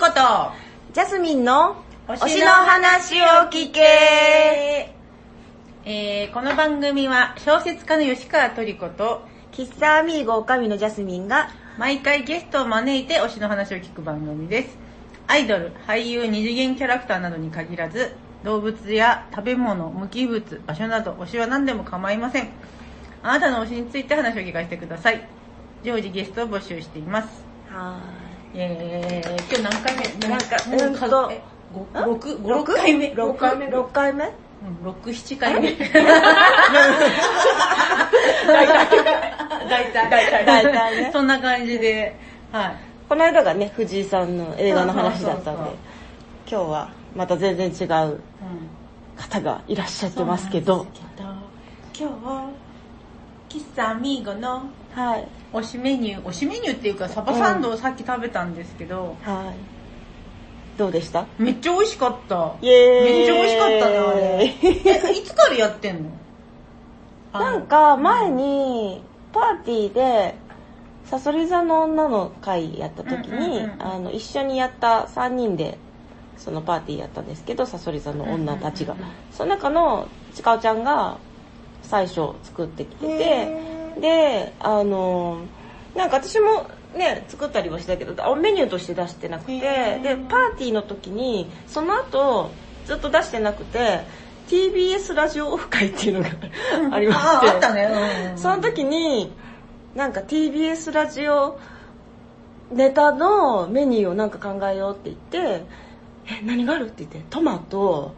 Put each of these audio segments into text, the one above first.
こと、ジャスミンの推推しの話を聞けえー、この番組は小説家の吉川トリコと喫茶アミーゴおかみのジャスミンが毎回ゲストを招いて推しの話を聞く番組です。アイドル、俳優、二次元キャラクターなどに限らず、動物や食べ物、無機物、場所など推しは何でも構いません。あなたの推しについて話を聞かせてください。常時ゲストを募集しています。はえー、今日何回目？なんかもううんと。数えご六五六回目？6回目 ?6 回目？うん六七回目。大体。大体。大体ね。そんな感じで、はい。この間がね、藤井さんの映画の話だったんで今日はまた全然違ううん方がいらっしゃってますけど、今日は、喫茶アミーゴのはい。推しメニュー、推しメニューっていうかサバサンドをさっき食べたんですけど、はい。どうでした？めっちゃ美味しかった。イエーイ。めっちゃ美味しかったね、あれ。え、いつからやってんの？なんか前にパーティーでサソリ座の女の会やった時に、うんうんうんあの一緒にやった3人でそのパーティーやったんですけどサソリ座の女たちが、うんうんうんその中のちかおちゃんが最初作ってきててであのなんか私もね作ったりはしたけどあメニューとして出してなくてでパーティーの時にその後ずっと出してなくて TBS ラジオオフ会っていうのが ありまして。ああったね。うんうんその時になんか TBS ラジオネタのメニューをなんか考えようって言って「え何がある?」って言ってトマト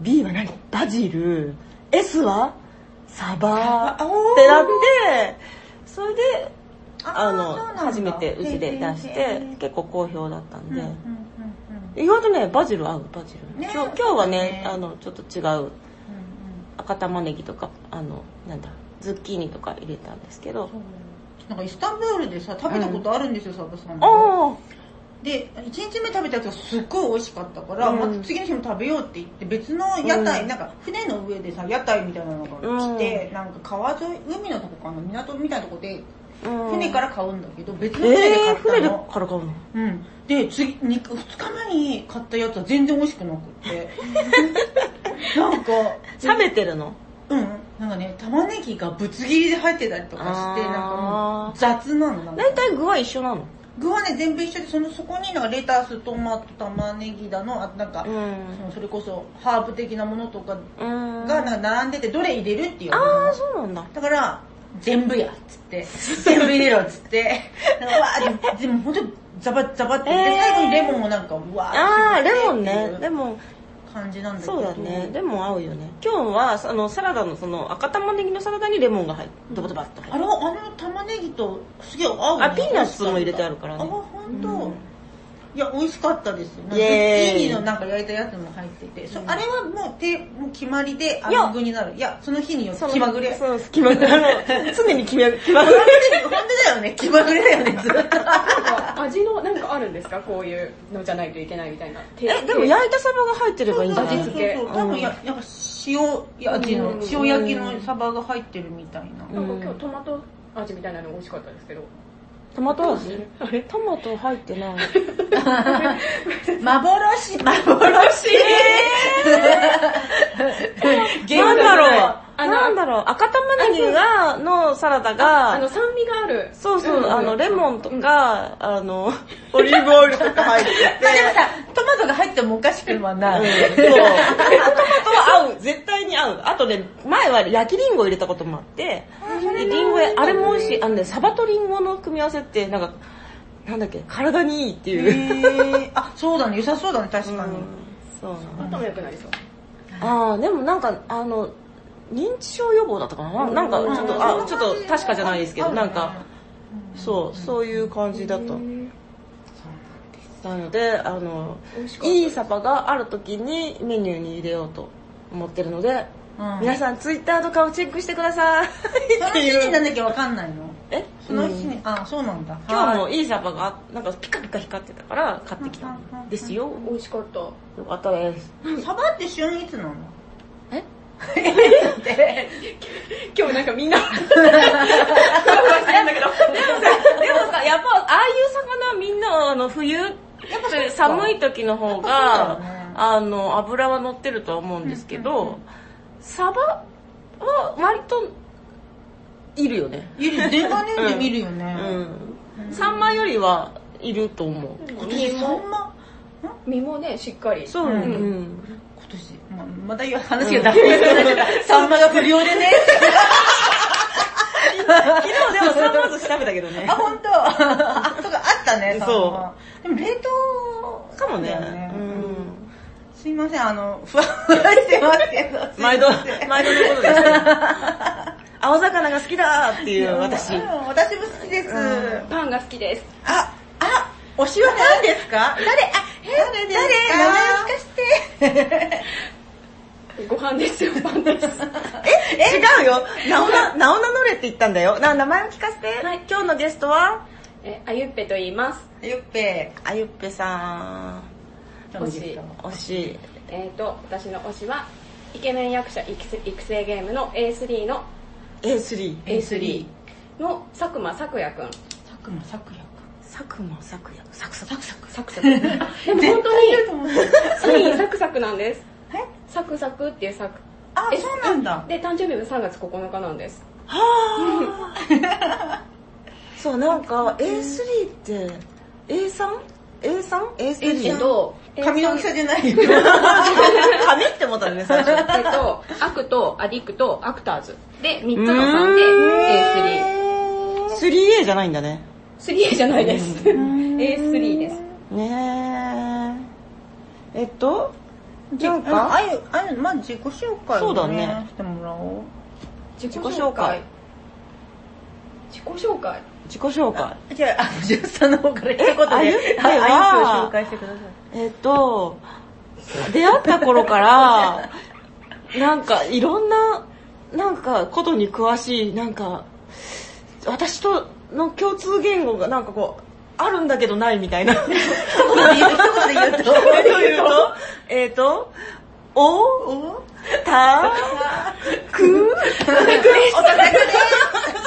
B は何？バジル S は？サバあってなってそれであの初めてうちで出しへてー。結構好評だったんで、意外とねバジル合うバジル、ね。今日今日はねね。あのちょっと違う。赤玉ねぎとかあのなんだズッキーニとか入れたんですけど。なんかイスタンブールでさ食べたことあるんですよ、サバさんあで1日目食べたやつがすっごい美味しかったから、うん。また次の日も食べようって言って別の屋台、うん。なんか船の上でさ屋台みたいなのが来て、なんか川沿い海のとこかな港みたいなとこで船から買うんだけど別の船で買えー、ったの、船でから買うの？うん、で次 2, 2日目に買ったやつは全然美味しくなくって。なんか冷めてるの？うん。なんかね玉ねぎがぶつ切りで入ってたりとかしてなんかもう雑なのなんか。大体具は一緒なの？具はね全部一緒でそのそこになんかレタストマト玉ねぎだのあとなんか、ん。そのそれこそハーブ的なものとかうん。がなんか並んでてどれ入れるっていう。ああそうなんだ。だから全部やっつって全部入れろっつって なんかうわーででも本当にザバザバって、でえー最後にレモンをなんかうわーああレモンね。レモン感じなんだけど。そうだね。レモン合うよね。今日はあのサラダのその赤玉ねぎのサラダにレモンが入ってドバドバっとあのあの玉ねぎとすげえ合うね。あピーナッツも入れてあるからね。あ本当、うんいや美味しかったですよ。イエーイ。のなんか焼いたやつも入ってて、そあれはもうてもう決まりであの具になるいやその日によって気まぐれ。そう気まぐれ。常に気ま気まぐれ本当だよね。気まぐれだよねずっと。味のなんかあるんですか？こういうのじゃないといけないみたいな。えでも焼いたサバが入ってればいいんじゃない？味付けそうそうそう。多分やなんか塩味のうん。塩焼きのサバが入ってるみたいな、うんなん。か今日トマト味みたいなの美味しかったですけど。トマト味？トマト入ってない。幻幻。なんだろう？あのなんだろう赤玉ねぎがのサラダがあの酸味がある。そうそう、んあの、レモンとか、あの、オリーブオイルとか入ってて。まあでもさトマトが入ってもおかしくはない、そう。トマトは合う。絶対に合う。あとね、前は焼きリンゴ入れたこともあって、でリンゴや、あれも美味しい。あのね、サバとリンゴの組み合わせって、なんか、なんだっけ、体にいいっていう。あそうだね良さそうだね確かに、そうなのあとも良くなりそう。ああ、でもなんか、あの、認知症予防だったかな？なんか、ちょっと、あ、ちょっと確かじゃないですけど、なんか、そう、そういう感じだった。なので、あの、いいサバがある時にメニューに入れようと思ってるので、うん。皆さんツイッターとかをチェックしてください。その日になんなきゃわかんないの。え？その日うん。に、あそうなんだ。今日もはい。いいサバが、なんかピカピカ光ってたから買ってきたん。ですよ。美味しかった。よかったです。サバって旬いつなの？え？今日なんかみんな、でもさ、でもさ、やっぱああいう魚みんなあの冬、やっぱそれ時の方が、ねあの、油は乗ってるとは思うんですけど、サバは割と、いるよね。いる電話ネで見るよね。うん。サンマよりはいると思う。今年サンマ、身もねしっかりそう、うんうん。今年、ままた言う話がダメになっちゃった。サンマが不良でね。昨日でもサンマ寿司食べたけどねあ、。本当。あ、そうか、あったね、サンマ。そうでも冷凍かもねすいません、あの、ふわふわしてますけど。毎度、毎度のことです。青魚が好きだっていう私。うん私も好きです。うんパンが好きですあ、あ、推しは何ですか？誰、あ、誰ですか？名前聞かせて。ご飯ですよパンですえ？違うよ。名をな、名を名乗れって言ったんだよ。な、名前を聞かせて。はい今日のゲストは？えあゆっぺと言いますゆっぺ。あゆっぺさ推しん。推し。えっ、と私の推しはイケメン役者育成育成ゲームの A3 の A3。A3 の佐久間咲也くん佐久間咲也佐久間咲也。サクサク。くん。サクサクサクあでも本当にと思う。サインサクサクなんですえ？サクサクっていうサクあ、えそうなんだ。で誕生日も3月9日なんですはぁ そう、なんか A3 って A3?A3?A3? えっと髪の大きさじゃないよ。髪って思ったのね、最初。えっと、アクとアディクとアクターズで3つの3で A3。3A じゃないんだね。3A じゃないです。A3 です。ねえ。えっと、じゃあ、あゆ、あゆ、まず自己紹介そうだをねね、してもらおう。自己紹介。自己紹介。自己紹介。じゃあ、あ、ジュースさんの方から一言で、あゆはい、あゆはあゆを紹介してください。えっと、出会った頃から、なんかいろんな、なんかことに詳しい、なんか、私との共通言語がなんかこう、あるんだけどないみたいな。一言で言う、一言で言うと。言うと、えっと、お、お？た、く、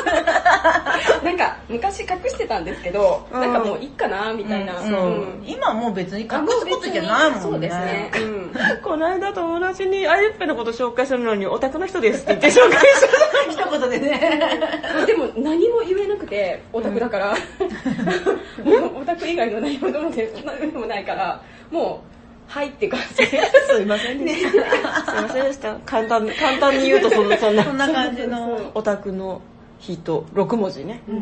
なんか、昔隠してたんですけど、うんなんかもういいかな、みたいな。うんうん今もう別に隠すことじゃないもんね。そうですね。うん。この間友達にあゆっぺのこと紹介するのにオタクの人ですって言って紹介した。一言でね。でも何も言えなくて、オタクだから。オタク以外の何もどで何もないから、もう、はいって感じで。すいませんね。すいませんでした。簡単に、簡単に言うとそのそんな。そんな感じの。オタクの人、6文字ね。うん。うん。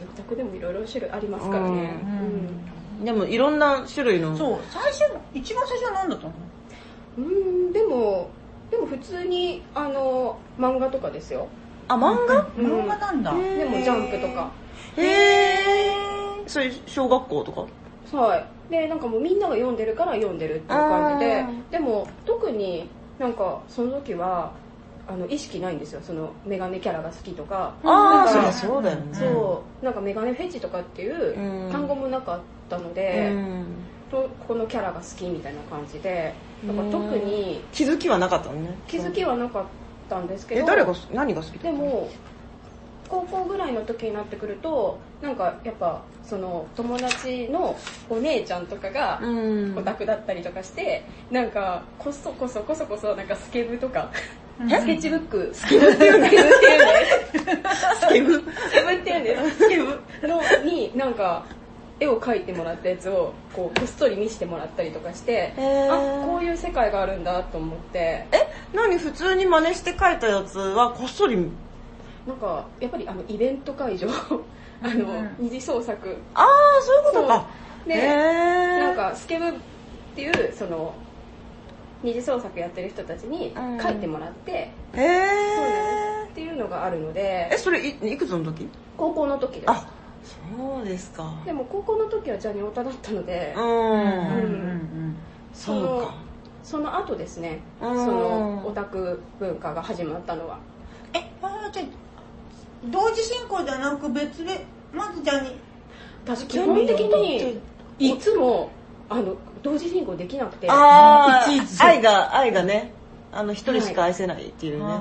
オタクでもいろいろ種類ありますからね。うん。うん。でもいろんな種類の。そう、最初、一番最初は何だったの？うーんでもでも普通にあの漫画とかですよ。あ、漫画？うん。漫画なんだ。でもジャンプとか。へー。それ、小学校とか？はい。でなんかもうみんなが読んでるから読んでるっていう感じで。あでも特になんかその時はあの意識ないんですよそのメガネキャラが好きとかああ、そそうだよね。そうなんかメガネフェチとかっていううん単語もなかったのうで、ん。とこのキャラが好きみたいな感じでだから特に気づきはなかったのね。気づきはなかったんですけどえ、誰が、何が好きだったの？でも高校ぐらいの時になってくるとなんかやっぱその友達のお姉ちゃんとかがうん。オタクだったりとかしてなんかこそこそこそこそなんかスケブとかうん。スケッチブック。スケブっていうんですスケブスケブっていうんですスケブのになんか絵を描いてもらったやつをこうこっそり見せてもらったりとかしてへー。あこういう世界があるんだと思って。え、何？普通に真似して書いたやつはこっそり、なんかやっぱりあのイベント会場 あの、うん二次創作。ああ、そういうことか。で、なんかスケブっていうその二次創作やってる人たちにうん。書いてもらって、へえっていうのがあるのでえ、それいいくつの時？高校の時です。あ、そうですか。でも高校の時はジャニオタだったので、う。うん。んうんそうか。その後ですね、うん。そのオタク文化が始まったのは。え、あじゃあ同時進行ではなく別で、まずじゃあに、私基本的にいつもあの同時進行できなくて。あいちいちあ、愛が、愛がね、あの、一人しか愛せないっていうね。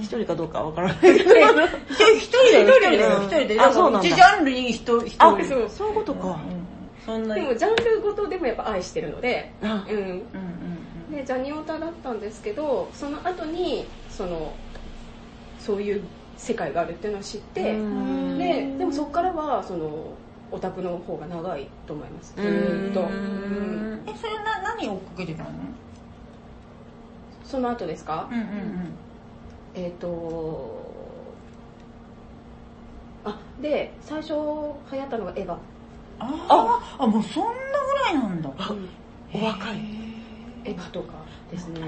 一人かどうかわからないけど。一人一人だよ、一人だよ、うん。一人で。あそうなんだ。一ジャンルに一人、一人。あ、そうそういうことか。そんなでもジャンルごとでもやっぱ愛してるので、あ。うん、うんうん。でジャニオタだったんですけどその後にそのそういう世界があるっていうのを知って、うん。ででもそこからはそのオタクの方が長いと思います。ずーっと、うん。うんえそれな何追っかけてたの？その後ですか、うんうんえっ、とあで最初流行ったのがエヴァ。ああ。あもうそんなぐらいなんだ。あお若い。エヴァとかですね。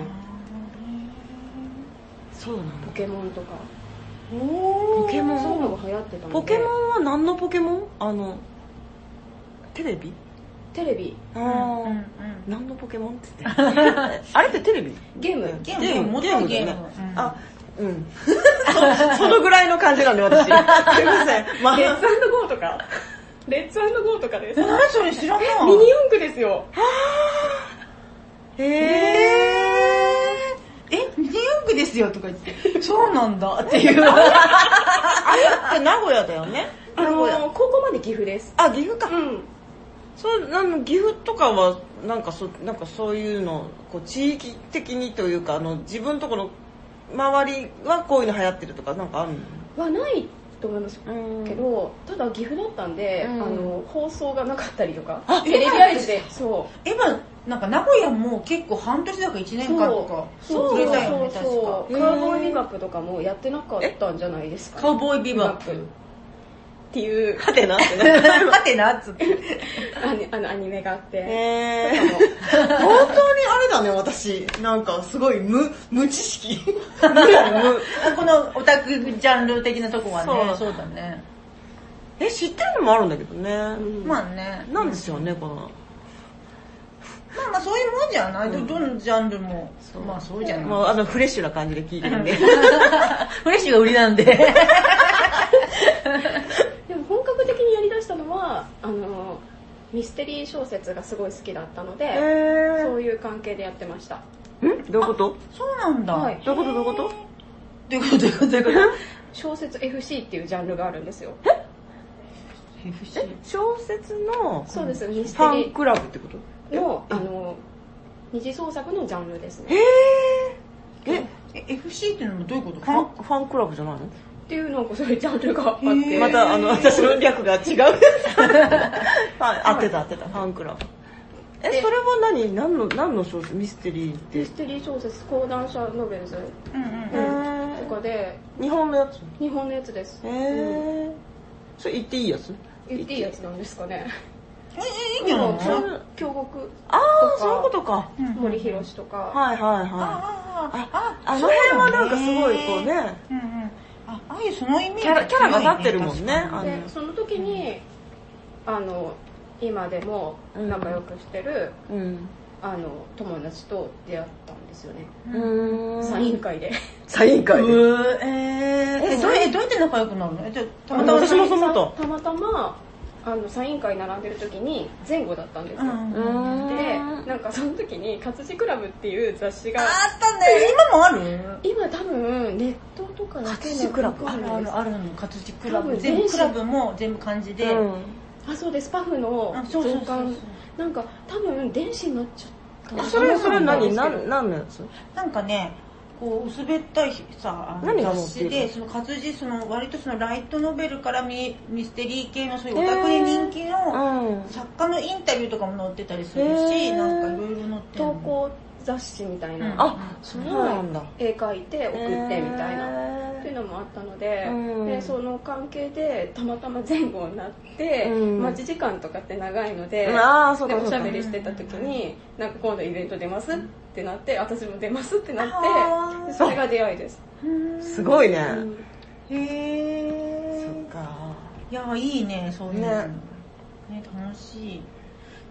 そうなんだ。ポケモンとか。おポケモン。そういうのが流行ってたポケモンは何のポケモン？あのテレビ？テレビ。あうんうんあうん。何のポケモンって言って あれってテレビ？ゲーム。ゲーム。ゲームゲームだよね。うん。あうん。そ そのぐらいの感じなんで私。すいません。まあ。レッツゴーとか。レッツゴーとかです。え何それ知らな。いミニ四駆ですよ。へええー、えミニ四駆ですよとか言ってそうなんだっていう。あれって名古屋だよね。あの名古屋。高校まで岐阜です。あ岐阜か。うん。そうあの岐阜とかはなんかそなんかそういうのこう地域的にというかあの自分のところ周りはこういうの流行ってるとかなんかあるの？はないと思いますうん。けどただ岐阜だったんで、うん。あの放送がなかったりとかあテレビ愛知で。そエヴァなんか名古屋も結構半年だか1う年間とかそう。そうそうへー。カウボーイビバップとかもやってなかったんじゃないですか？カウボーイビバップっていう。はてなってねはてなっつって。あのアニメがあって、本当にあれだね私。なんかすごい無無知識。無。無。このオタクジャンル的なとこはね。そう。そうだね。え知ってるのもあるんだけどね、うん。まあね。なんですよねこの。まあまあそういうもんじゃない、どどのジャンルも。まあそうじゃない、もうあのフレッシュな感じで聞いてるんで。フレッシュが売りなんででも本格的にやりだしたのはあのミステリー小説がすごい好きだったので、へそういう関係でやってました。ーんどういうこと？そうなんだ、はい。どういうこと？どういうこと？どういうことどういうこと？どういうこと？小説 FC っていうジャンルがあるんですよ。FC 小説のそうです。ミスファテリンクラブってこと？ーのあの二次創作のジャンルですへねえええ FC っていうのもどういうことファンファンクラブじゃないのっていうなんかそういうジャンルがあって。またあの私の略が違う。あ合ってた合ってた。ファンクラブ。えでそれは何？何の何の小説？ミステリーって？ミステリー小説講談社ノベルズ。うんうんへとかで。ー日本のやつ？日本のやつです。へえそれ言っていいやつ？言っていいやつなんですかね。ええいいんじゃな京極ああとかそういうことか。うん森博とか、はいはいはい。ああああの辺はなんかすごいこうね。うんうんあああいうそのイメージ。キャラキャラが立ってるもんね。あの。でその時にあの今でも仲良くしてる、うん。あの友達と出会ったんですよね、うん。サイン会で。サイン会で。えー、えどうえどうやって仲良くなるの？えじゃあたまたま私もそう思ったたまたまあのサイン会並んでる時に前後だったんですよ、でなんかその時に「活字クラブ」っていう雑誌があったね今もある？今多分ネットとかだけ活字クラブ。あるあるあるの活字クラブ。全部電子クラブも全部漢字で、うん。あそうです。パフの増刊。なんか多分電子になっちゃった。えそれそれ何？な何？何のやつ？なんかねこう薄べったいさ雑誌でその活字その割とそのライトノベルからミミステリー系のそういうオタクで人気のうん。作家のインタビューとかも載ってたりするへしー。なんかいろいろ載ってる投稿雑誌みたいな、うん。あそうなんだ。絵描いて送ってみたいな、へっていうのもあったので,、うん。でその関係でたまたま前後になって、うん。待ち時間とかって長いので,、うんあーそうでおしゃべりしてた時に「なんか今度イベント出ます?」ってなって私も出ますってなってでそれが出会いです、うんすごいね。うん。へそっーか。いやいいねそういうの。ね。ね楽しい。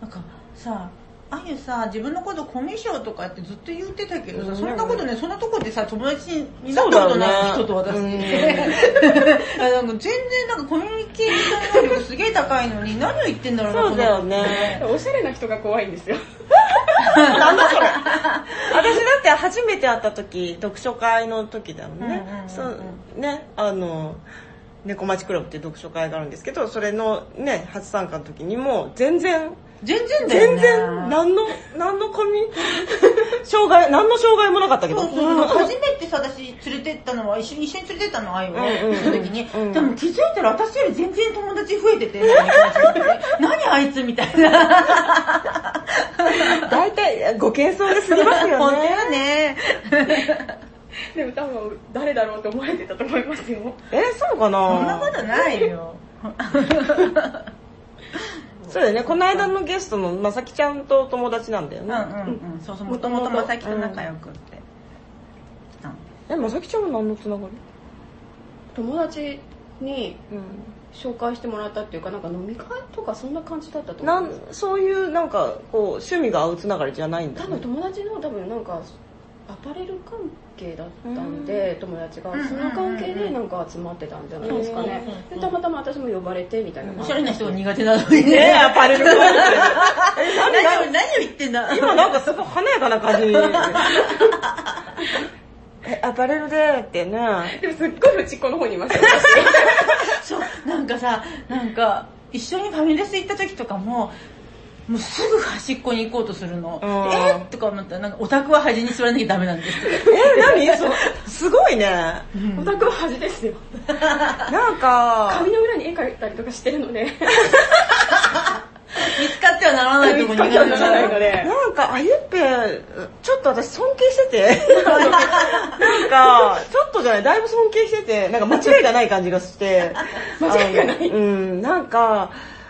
なんかさあゆさ自分のことコミュ障とかってずっと言ってたけどさ、うん。そんなことねそんなとこでさ友達にな。ったことない人と私、なん。か全然なんかコミュニケーション能力すげえ高いのに何を言ってんだろうなそうだよね。おしゃれな人が怖いんですよ。なんだそれ。私だって初めて会った時読書会の時だよね、うんうんうんうん。そうねあの猫町クラブっていう読書会があるんですけどそれのね初参加の時にも全然全然だよ全ね。然何の何のコミュ障害何の障害もなかったけど。そうそう。そう初めてさ私連れてったのは一緒に一緒に連れてったの愛をね、うんうんその時に、うん。でも気づいたら私より全然友達増えてて何あいつみたいな。大体ご謙遜で過ぎますよ本当ねよね。でも多分誰だろうと思われてたと思いますよ。えそうかな？そんなことないよ そうだよね。この間のゲストのまさきちゃんと友達なんだよね、うんうんうん。そうそうもともとまさきと仲良くって、えまさきちゃんは何のつながり？友達にうん。紹介してもらったっていうかなんか飲み会とかそんな感じだったと思なうんそういうなんかこう趣味が合うつながりじゃないんだ多分友達の多分なんかアパレル関係だったんで、友達がうんその関係でなんか集まってたんじゃないですかね。うんでたまたま私も呼ばれてみたいなおしゃれな人が苦手なのに。ねねアパレル 何を何を言ってんだ。今なんかすごい華やかな感じ。に えアパレルでってね。でもすっごい内っ子の方にいまし そうなんかさなんか一緒にファミレス行った時とかももうすぐ端っこに行こうとするの。うん。えーとか思ったら、なんかオタクは端に座らなきゃダメなんです。え何？そう。すごいね。オタクは恥ですよ。なんか。髪の裏に絵描いたりとかしてるので。見つかってはならないとこに行か見つかってはな。らないのでなんかあゆっぺちょっと私尊敬してて。なんかちょっとじゃないだいぶ尊敬しててなんか間違いがない感じがして。間違いがない。うん。なんか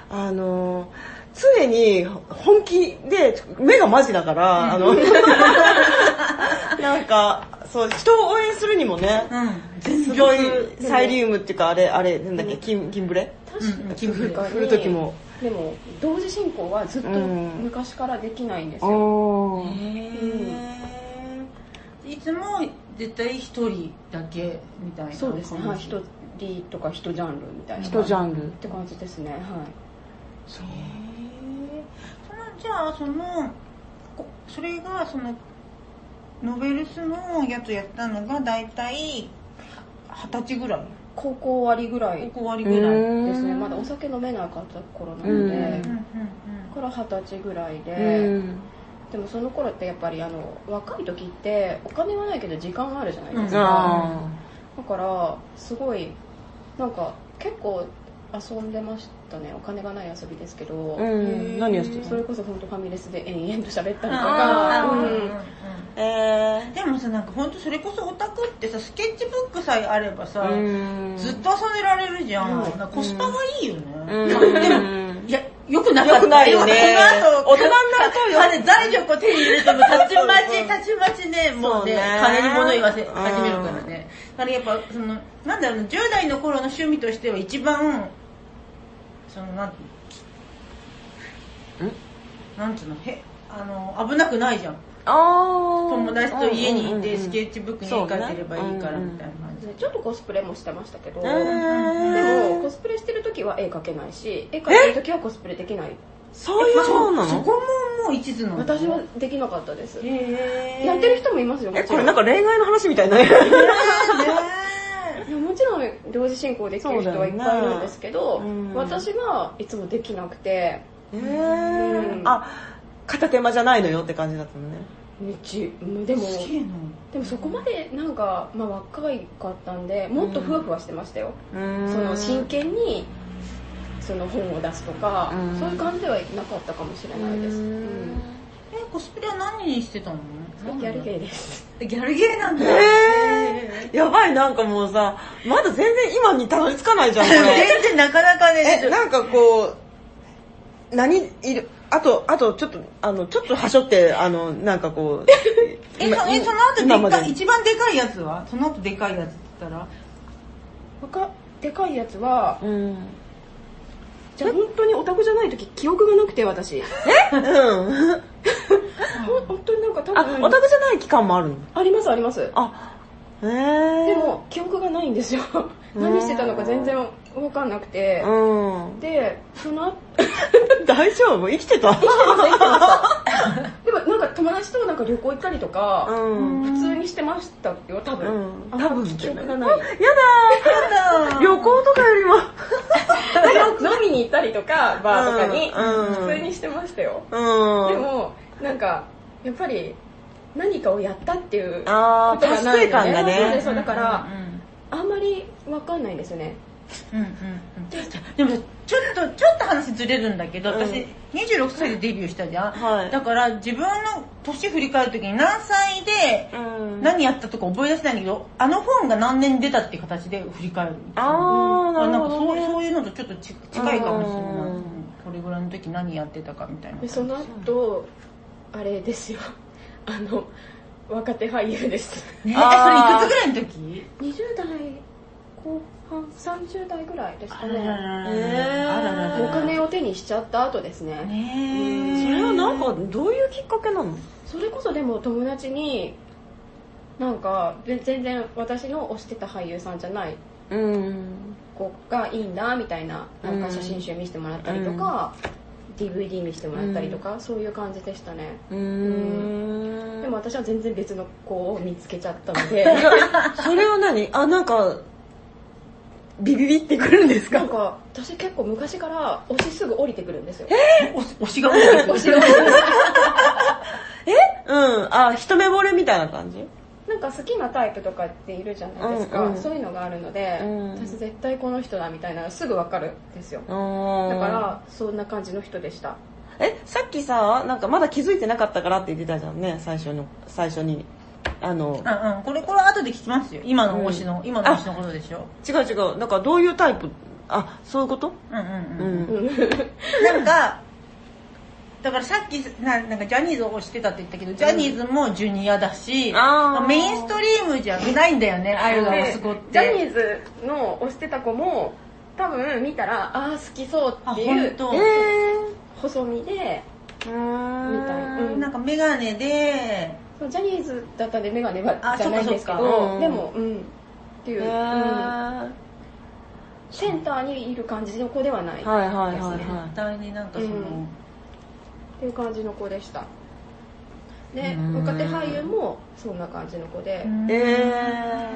あの常に本気で目がマジだから、あの なんかそう人を応援するにもね、うん。すごいサイリウムっていうかあれあれなんだっけ金金ブレ？金ブレ。に振る時も。でも同時進行はずっとうん。昔からできないんですよ、いつも絶対一人だけみたいなそうですね。一人とか一ジャンルみたいな人ジャンル。って感じですね。はい。そのじゃあそのこそれがそのノベルスのやつやったのが大体二十歳ぐらい。高校終わりぐらい。高校終わりぐらいうんですね。まだお酒飲めなかった頃なので、うん。うんうんから二十歳ぐらいで、うん。でもその頃ってやっぱりあの若い時ってお金はないけど時間はあるじゃないですうん。か、あだからすごいなんか結構遊んでましたねお金がない遊びですけど、ーうん。何をしてたそれこそ本当ファミレスで延々と喋ったりとあか、うん。えでもさなんか本当それこそオタクってさスケッチブックさえあればさ、ーずっと遊んでられるじゃん、うんなんかコスパがいいよね、でもいやよくなかった。よくないよね。この後大人になるとよ。金財力を手に入れるともうたちまちたちまちねもうね。そうね金に物言わせ始めるからね。だからやっぱそのなんだろうな10代の頃の趣味としては一番そのなんなんつうの？へあの危なくないじゃん。あ友達と家にいてスケッッチブックに絵描いてればいいからみたいな感じ。でちょっとコスプレもしてましたけど、えでーもコスプレしてる時は絵描けないし絵描いてる時はコスプレできない。そういうもんなの？そこももう一途なの？私はできなかったです。やってる人もいますよもえこれなんか恋愛の話みたいな。ねもちろん同時進行できる人はいっぱいいるんですけど、ね。うん。私はいつもできなくて。えうん。あ片手間じゃないのよって感じだったのね。めっちでもでもそこまでなんか、まあ、若いかったんでもっとふわふわしてましたよ、その真剣にその本を出すとか、うん。そういう感じではなかったかもしれないです、うんえコスプレは何にしてたの？ギャルゲーです。ーギャルゲーなんだ。えー、やばいなんかもうさまだ全然今にたどり着かないじゃん 全然なかなかねえなんかこう何いる？あとあとちょっとあのちょっとはしょってあのなんかこう えそえその後でっかい一番でかいやつは？その後でかいやつって言ったら？他でかいやつはうんじゃあ本当にオタクじゃない時記憶がなくて私。うん。本当になんか多あ分オタクじゃない期間もあるの？ありますあります。あへえでも記憶がないんですよ。何してたのか全然分かんなくて。うん。でその後 大丈夫？生きてた？生きてました生きてましたでもなんか友達となんか旅行行ったりとか、うん。普通にしてましたよ多分、うん。あんま多分記憶がない。やだ旅行とかよりとかバーとかにうん。普通にしてましたよ、うん。でもなんかやっぱり何かをやったっていうことあーがない達成感がそうでそうだからうん。あんまり分かんないんですよねうんうんうん。でもさちょっとちょっと話ずれるんだけど、うん。私26歳でデビューしたじゃん、はい。だから自分の年振り返る時に何歳でうん。何やったとか覚え出せないんだけどあの本が何年出たっていう形で振り返るあーなるなんかほどね。そうそういうのとちょっとち近いかもしれない、これぐらいの時何やってたかみたいな。でその後あれですよ。あの若手俳優です。ね。えそれいくつぐらいの時？20代後半30代ぐらいですかね。お金を手にしちゃった後ですね。それはなんかどういうきっかけなの？それこそでも友達になんかぜ全然私の推してた俳優さんじゃないうん。子がいいんだみたいななんか写真集見せてもらったりとか、DVD 見せてもらったりとか、そういう感じでしたね。うーん。でも私は全然別の子を見つけちゃったので。それは何？あなんかビビビってくるんですか？なんか私結構昔から推しすぐ降りてくるんですよ。お推しが多い。推しが降りてくるうん。あ一目惚れみたいな感じ？なんか好きなタイプとかっているじゃないですか、うんうん。そういうのがあるので、うん。私絶対この人だみたいなのがすぐ分かるんですよ。だだからそんな感じの人でした。え？さっきさなんかまだ気づいてなかったからって言ってたじゃんね最初の最初にあのうんうん。これこれ後で聞きますよ。今の推しの、今の推しのことでしょ。違う違う。なんかどういうタイプ？あそういうこと？うんうんううん、ん なんかだからさっきななんかジャニーズを推してたって言ったけど、ジャニーズもジュニアだし、あー。メインストリームじゃないんだよねああいうのがすごっでて。ジャニーズの推してた子も多分見たらああ好きそうあっていうえ細身でー、うー。んみたいうん。なんかメガネでそうジャニーズだったんで眼鏡はあじゃないんですけどでもうんっていう、へうん。ー。センターにいる感じの子ではないですね、はいはいはいはい。絶対になんかその、うん。っていう感じの子でした。でうん。若手俳優もそんな感じの子で、うんえ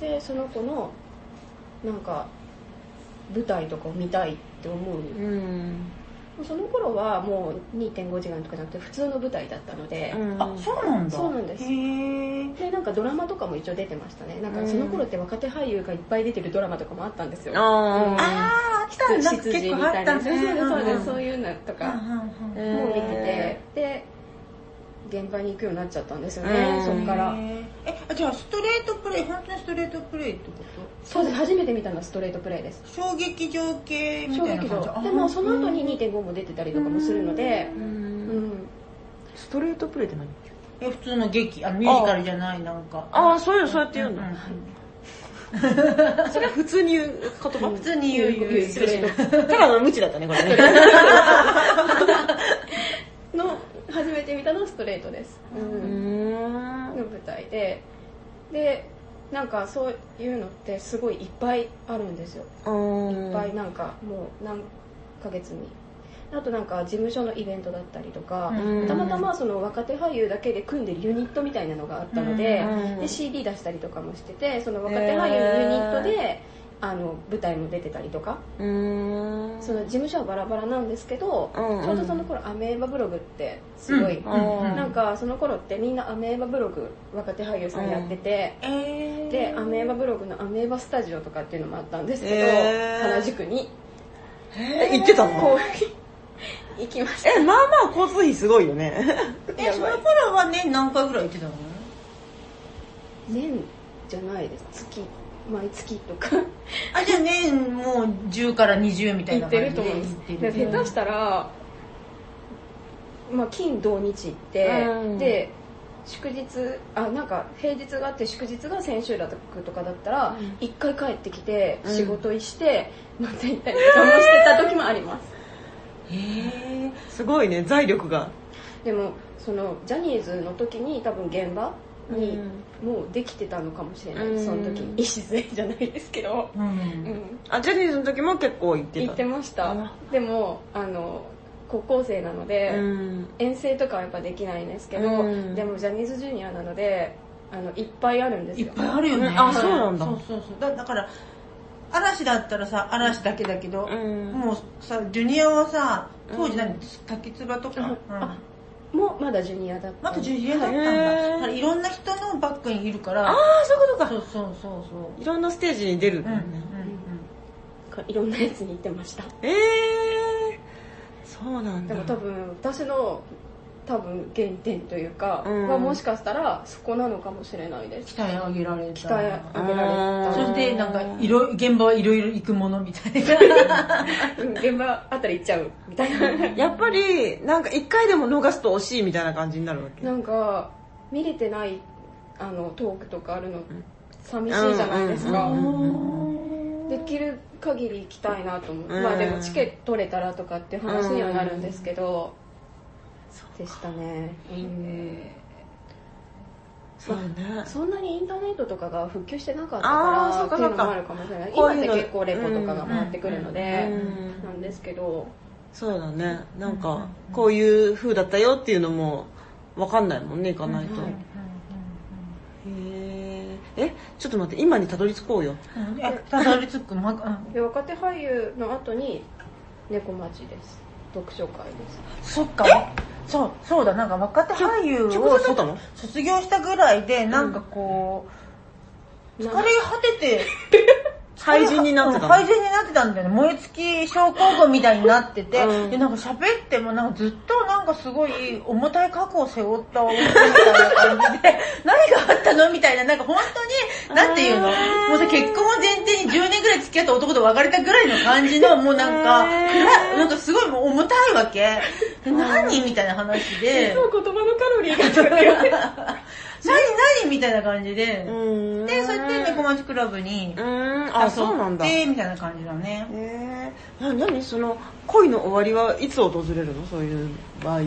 でその子のなんか舞台とかを見たいって思う、ー、うんその頃はもう2.5次元とかじゃなくて普通の舞台だったので、うん。あそうなんだ。そうなんです。でなんかドラマとかも一応出てましたね。なんかその頃って若手俳優がいっぱい出てるドラマとかもあったんですよ。あうん。ーああ来たんだ。結構あったみたいな。そうですそうですそうういうのとかもう見てて。で現場に行くようになっちゃったんですようねん。そっから。えあじゃあストレートプレイ本当にストレートプレイってこそうです。初めて見たのはストレートプレイです。と小劇場系みたいな衝撃感じでもその後に2.5も出てたりとかもするので。ううん。んストレートプレイって何？え普通の劇あのミュージカルじゃないなんか。ああそういうそうやって言うの、うんうんそれは普通に言う言葉？普通に言う。言う言うただの無知だったねこれね。の初めて見たのはストレートです、う、うん。んの舞台で。でなんかそういうのってすごいいっぱいあるんですよ。いっぱいなんかもう何ヶ月に。あとなんか事務所のイベントだったりとか、うん。たまたまその若手俳優だけで組んでるユニットみたいなのがあったので,、うん。で CD 出したりとかもしててその若手俳優のユニットで、あの舞台も出てたりとか。うん。その事務所はバラバラなんですけど、うんうん。ちょうどその頃アメーバブログってすごい、うんうん。なんかその頃ってみんなアメーバブログ若手俳優さんやってて、えー。でアメーバブログのアメーバスタジオとかっていうのもあったんですけど、へー。原宿に。え行ってたの？行きました。えまあまあ交通費すごいよね。えその頃はね何回ぐらい行ってたの？年じゃないです。月毎月とか。あじゃあねもう10から20みたい行ってな感じでると思うんです。行ってる。で下手したら、まあ、金土日行って、うん。で祝日あなんか平日があって祝日が千秋楽とかだったらうん。一、回帰ってきてうん。仕事して、また行ったりとかもしてた時もあります。へえ。すごいね財力が。でもそのジャニーズの時に多分現場にもうできてたのかもしれない、うん。その時に礎じゃないですけど、ううん、あジャニーズの時も結構行ってた行ってましたでもあの高校生なので、うん。遠征とかはやっぱできないん。ですけど、でもジャニーズジュニアなのであのいっぱいあるん。ですよいっぱいあるよね、うん。あそうなん。だそうそうそうだだから嵐だったらさ嵐だけだけど、うん。もうさジュニアはさ当時何、滝つばとか、うん。あもうまだジュニアだった。まだジュニアだったんだ。だからいろんな人のバックにいるから。ああそういうことか。そうそうそうそう。いろんなステージに出る。んだうん。ね、いろんなやつに行ってました。ええそうなんだ。でも多分私の多分原点というか、うん。はもしかしたらそこなのかもしれないです。鍛え上げられた。鍛え上げられた。そしてなんかいろ現場はいろいろ行くものみたいな。う ん現場あたり行っちゃうみたいな。やっぱりなんか一回でも逃すと惜しいみたいな感じになるわけ。なんか見れてないあのトークとかあるの寂しいじゃないですか、うんうんできる限り行きたいなと思う、うん。まあでもチケット取れたらとかっていう話にはなるんですけど、でしたね、うん。そうね。そんなにインターネットとかが普及してなかったからそうかそうか。っていうのもあるかもしれない。こういうの今って結構レポとかが回ってくるので、うん。なんですけど。そうだね。なんうん。かこういう風だったよっていうのも分かんないもんね行かないと、うん。へええちょっと待って今にたどり着こうよ。うん。えたどり着くまうん。で若手俳優の後に猫町です。読書会です。そっかそうそうだなんか若手俳優直を卒業したぐらいでなんかこう、疲れ果てて 廃人になってたの。廃人になってたんだよね。燃え尽き症候群みたいになってて、うん。でなんか喋ってもなんかずっとなんかすごい重たい過去を背負った女みたいな感じで。何があったのみたいななんか本当になんていうの？もうさ結婚を前提に10年ぐらい付き合った男と別れたぐらいの感じのもうなんかなんかすごいもう重たいわけ。で何？みたいな話で。言葉のカロリーがとか言みたいな感じで。うん。でそうやって猫町クラブにうーん。あそうなんだ。へでみたいな感じだね。えな何？その恋の終わりはいつ訪れるの？そういう場合。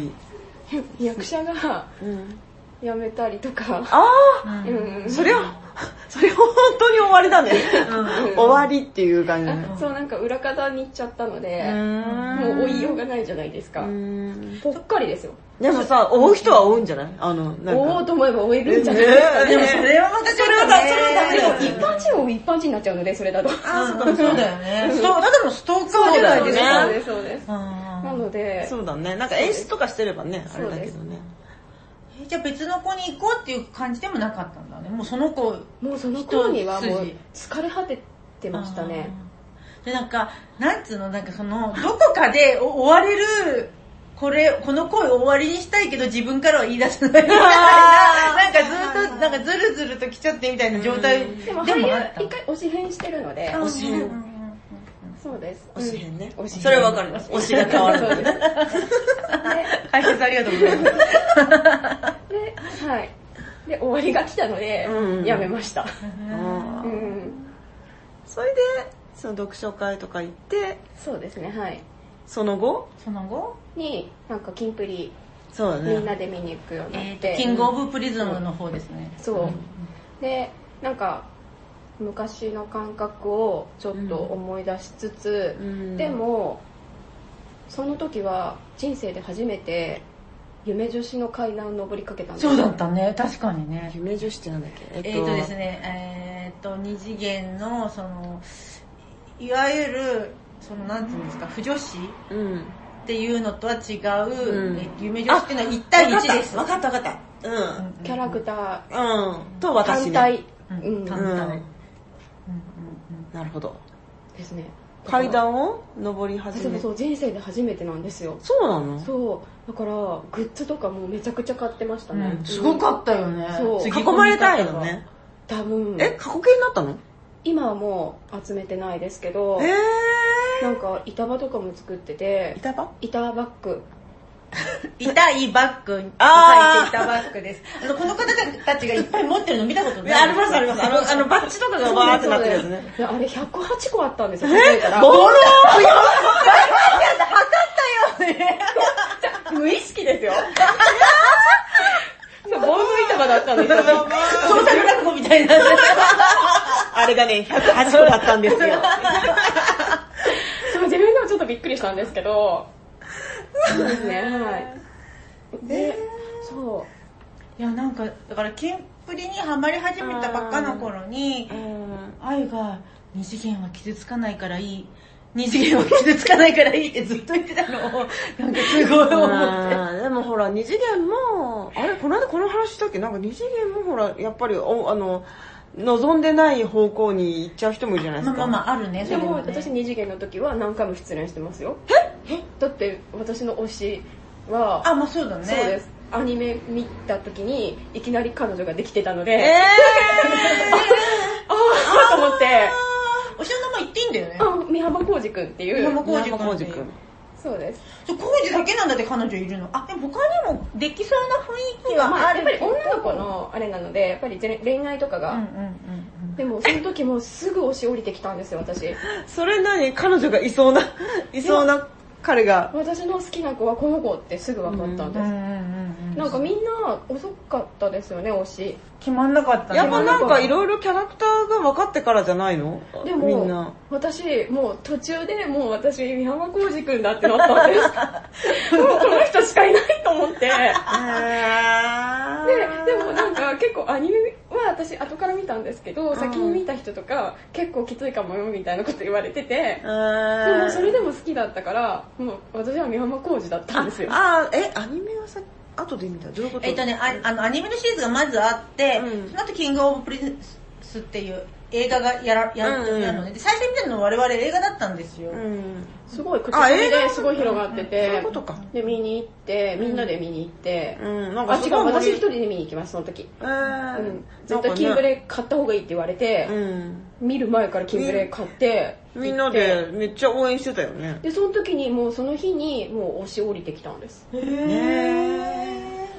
役者がうん。辞めたりとか。あうん。うん。あそれは それは本当に終わりだね。うん。終わりっていう感じ。そうなんか裏方に行っちゃったのでももう追いようがないじゃないですか。うん。ぽっかりですよ。でもさ追う人は追うんじゃない？あのなんか。追おうと思えば追えるんじゃない？ですかでもそれはまたそれはだそれはでだも一般人を一般人になっちゃうのでそれだと。あそうかそうだよね。ストただのストーカーじゃないですそうだよねか。そうですそうです。うん。なので。そうだね。なんか演出とかしてればねあれだけどねえじゃあ別の子に行こうっていう感じでもなかったんだね。もうその子もうその頃にはもう一疲れ果ててましたね。でなんかなんつうの？なんかそのどこかでお追われるこれこの恋終わりにしたいけど自分からは言い出せないみたいな。なんかずっとなんかずるずると来ちゃってみたいな状態でも一回推し変してるので。推し変そうです。推し変ね。うん。推し変それはわかります。推しが変わるそうです。で解説ありがとうございますではい。で終わりが来たのでうん。やめました。うん。うん。それでその読書会とか行ってそうですね。はい。その後？その後？になんかキンプリそうだね。みんなで見に行くようになえーって、とキングオブプリズムの方ですね。そう。でなんか昔の感覚をちょっと思い出しつつ、うん。でもその時は人生で初めて夢女子の階段を登りかけたんです。そうだったね。確かにね。夢女子ってなんだっけ？ええーとですねえーと二次元のそのいわゆるそのなんていうんですか不女子うん。っていうのとは違う、うん。えー夢女子っていうのは1対1です。分かった分かった。うん。キャラクターうんと私ね。単体、うんうん。単体、なるほど。ですね。階段を登り始め。そうそう人生で初めてなんですよ。そうなの？そう。だからグッズとかもめちゃくちゃ買ってましたね、うん。すごかったよね、そう。次囲まれたいのね。多分え過去形になったの今はもう集めてないですけどえなんか板場とかも作ってて板場板バッグ痛いバッグと書いていたバッグです。あのこの方たちがいっぱい持ってるの見たことない。いやありますあります。あのあのバッジとかがバーってなってるやつね。であれ108個あったんですよ。数えたら。ボロ無意識ですよ。ボール板場だったんですよ。創作落語みたいなあれがね108個だったんですよそう自分でもちょっとびっくりしたんですけどそうですねはい。でそう。いやなんかだからキンプリにハマり始めたばっかの頃にうん。愛が二次元は傷つかないからいい。二次元は傷つかないからいいってずっと言ってたのを、なんかすごい思って。でもほら、二次元も、あれ、この間この話したっけ？なんか二次元もほら、やっぱり、おあの、望んでない方向に行っちゃう人もいるじゃないですか。まあまあまあ、あるね、そでもね。私二次元の時は何回も失恋してますよ。え？だって私の推しはあ、まあそうだね。そうです。アニメ見た時にいきなり彼女ができてたので、え ああと思って。おしの名前言っていいんだよね。あ三浜浩二君っていう。三浜浩ー、二君っていう山浩二君。そうです。そう、浩二だけなんだって彼女いるの。あ、でも他にもできそうな雰囲気はまあ、あるやっぱり女の子のあれなのでやっぱり恋愛とかが、うんうんうんでもその時もすぐ押し降りてきたんですよ私。それ何彼女がいそうな、いそうな彼が。私の好きな子はこの子ってすぐ分かったんうん。です、なんかみんな遅かったですよね推し決まんなかったね。やっぱなんかいろいろキャラクターが分かってからじゃないの？でみんな。も。私もう途中でもう私三浜浩二君だってなったんです。もうこの人しかいないと思って。ででもなんか結構アニメは私後から見たんですけど、先に見た人とか結構きついかもよみたいなこと言われてて、でもそれでも好きだったからもう私は三浜浩二だったんですよ。あ、あえ、アニメはさ、後で見た。どういうこと？えっとね、ああの、アニメのシリーズがまずあって、うん。その後、キングオブプリンスっていう映画がやら、やる、うんうん。やるのね。で、最初に見たの我々映画だったんですよ。うん。すごい口あコミ映画？ですごい広がってて、そういうことか。で見に行ってみんなで見に行って、うん、なんあ違かすごいう私一人で見に行きますその時、えー。うん、絶対キングレ買った方がいいって言われて、うん。見る前からキングレ買ってみんなでめっちゃ応援してたよね。でその時にもうその日にもう押し降りてきたんですね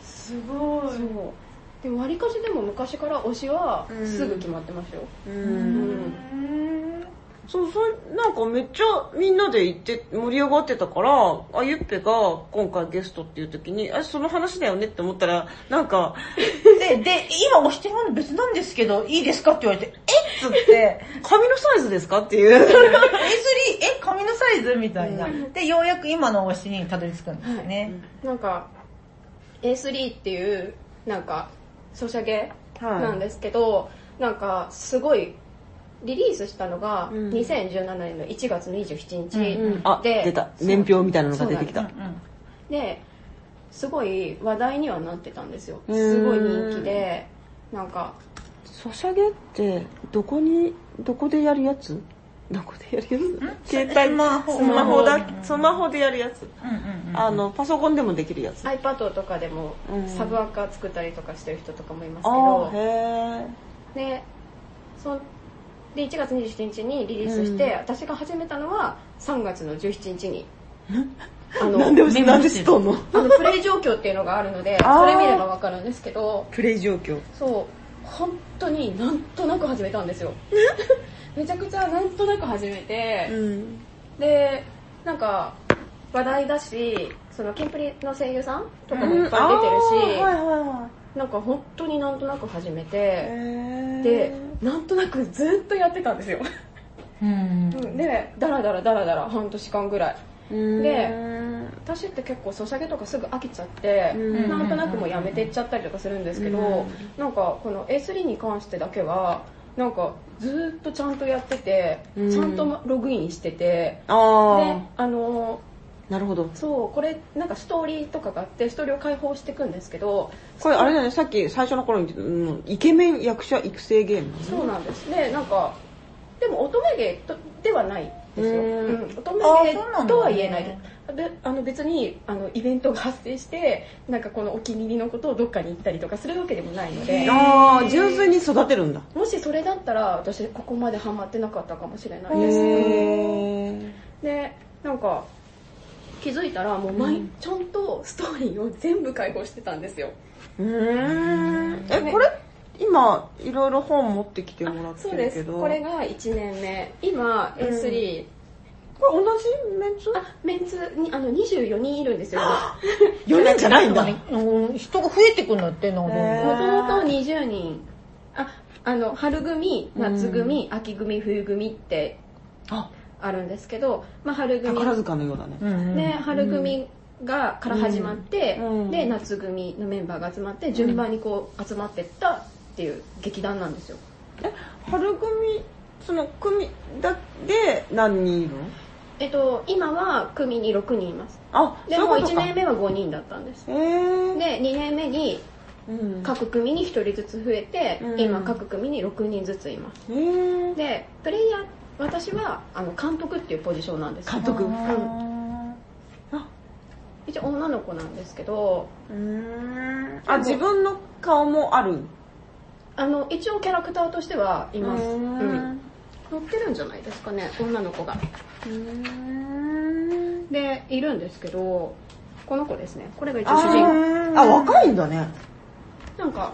すごい。そうでもわりかしでも昔から推しはうんすぐ決まってましたよ、う。うんんそう、そう、なんかめっちゃみんなで行って盛り上がってたから、あ、ゆっぺが今回ゲストっていう時に、あ、その話だよねって思ったら、なんか、で、で、今押してるもの別なんですけど、いいですかって言われて、え？っつって、髪のサイズですかっていう。A3、え、紙のサイズみたいな。で、ようやく今の推しにたどり着くんですよね。なんか A3 っていうなんかソシャゲなんですけど、なんかすごいリリースしたのがうん。2017年の1月27日うんうん。あ、で、出た。年表みたいなのが出てきた。うん。ですごい話題にはなってたんですよ。うん。すごい人気で。なんかソシャゲって、どこに、どこでやるやつ？どこでやるやつ？携帯、スマホ。スマホだ。うん、スマホでやるやつ。うんうんうん。あの、パソコンでもできるやつ。iPad とかでもうん。サブアカ作ったりとかしてる人とかもいますけあどー、へでそで1月27日にリリースして、うん私が始めたのは3月の17日に あー。のなんで、知っとんの？あのプレイ状況っていうのがあるのでそれ見ればわかるんですけどプレイ状況。そう本当になんとなく始めたんですよ めちゃくちゃなんとなく始めて、ん。でなんか話題だしそのキンプリの声優さんとかもうんいっぱい出てるし、あーはいはいはい。なんか本当になんとなく始めて、でなんとなくずっとやってたんですよ。うん。でダラダラダラダラ半年間ぐらい。うん。で私って結構ソシャゲとかすぐ飽きちゃって、うん。なんとなくもうやめてっちゃったりとかするんですけど、うん。なんかこの A3 に関してだけはなんかずっとちゃんとやってて、うん。ちゃんとログインしててでああのあ、なるほど。そうこれなんかストーリーとかがあってストーリーを解放していくんですけどこれあれだね、さっき最初の頃に言ってたうんイケメン役者育成ゲーム。そうなんですでなんかでも乙女芸とではないですよ、うん。うん乙女あ芸とは言えない。ですであの別にあのイベントが発生してなんかこのお気に入りのことをどっかに行ったりとかするわけでもないので。ああ、純粋に育てるんだ。もしそれだったら私ここまでハマってなかったかもしれないです。でなんか気づいたらもう毎、うんちゃんとストーリーを全部解放してたんですよ。うー。ん。え、ね。これ今、いろいろ本持ってきてもらってそうでるけど。す。これが1年目。今 A3、これ同じメンツ？あメンツにあの24人いるんですよ。4人じゃないんだ。うん。人が増えてくんだってな、もともと20人。ああの春組夏組、秋組冬組ってあ、あるんですけど、まあ、春組宝塚のようだね。うんで春組がから始まって、うん。で夏組のメンバーが集まって順番にこう集まってったっていう劇団なんですよ。え、春組その組だで何人いるの？えっと今は組に6人います。あでも1年目は5人だったんです。で2年目にうん。各組に1人ずつ増えて、うん。今各組に6人ずついます。でプレイヤー私はあの監督っていうポジションなんです。監督。うんあ。一応女の子なんですけど。うん。あ自分の顔もある？あの一応キャラクターとしてはいます、ううん。ん乗ってるんじゃないですかね女の子が。うん。でいるんですけどこの子ですね。これが一応主人あ若いんだね。なんか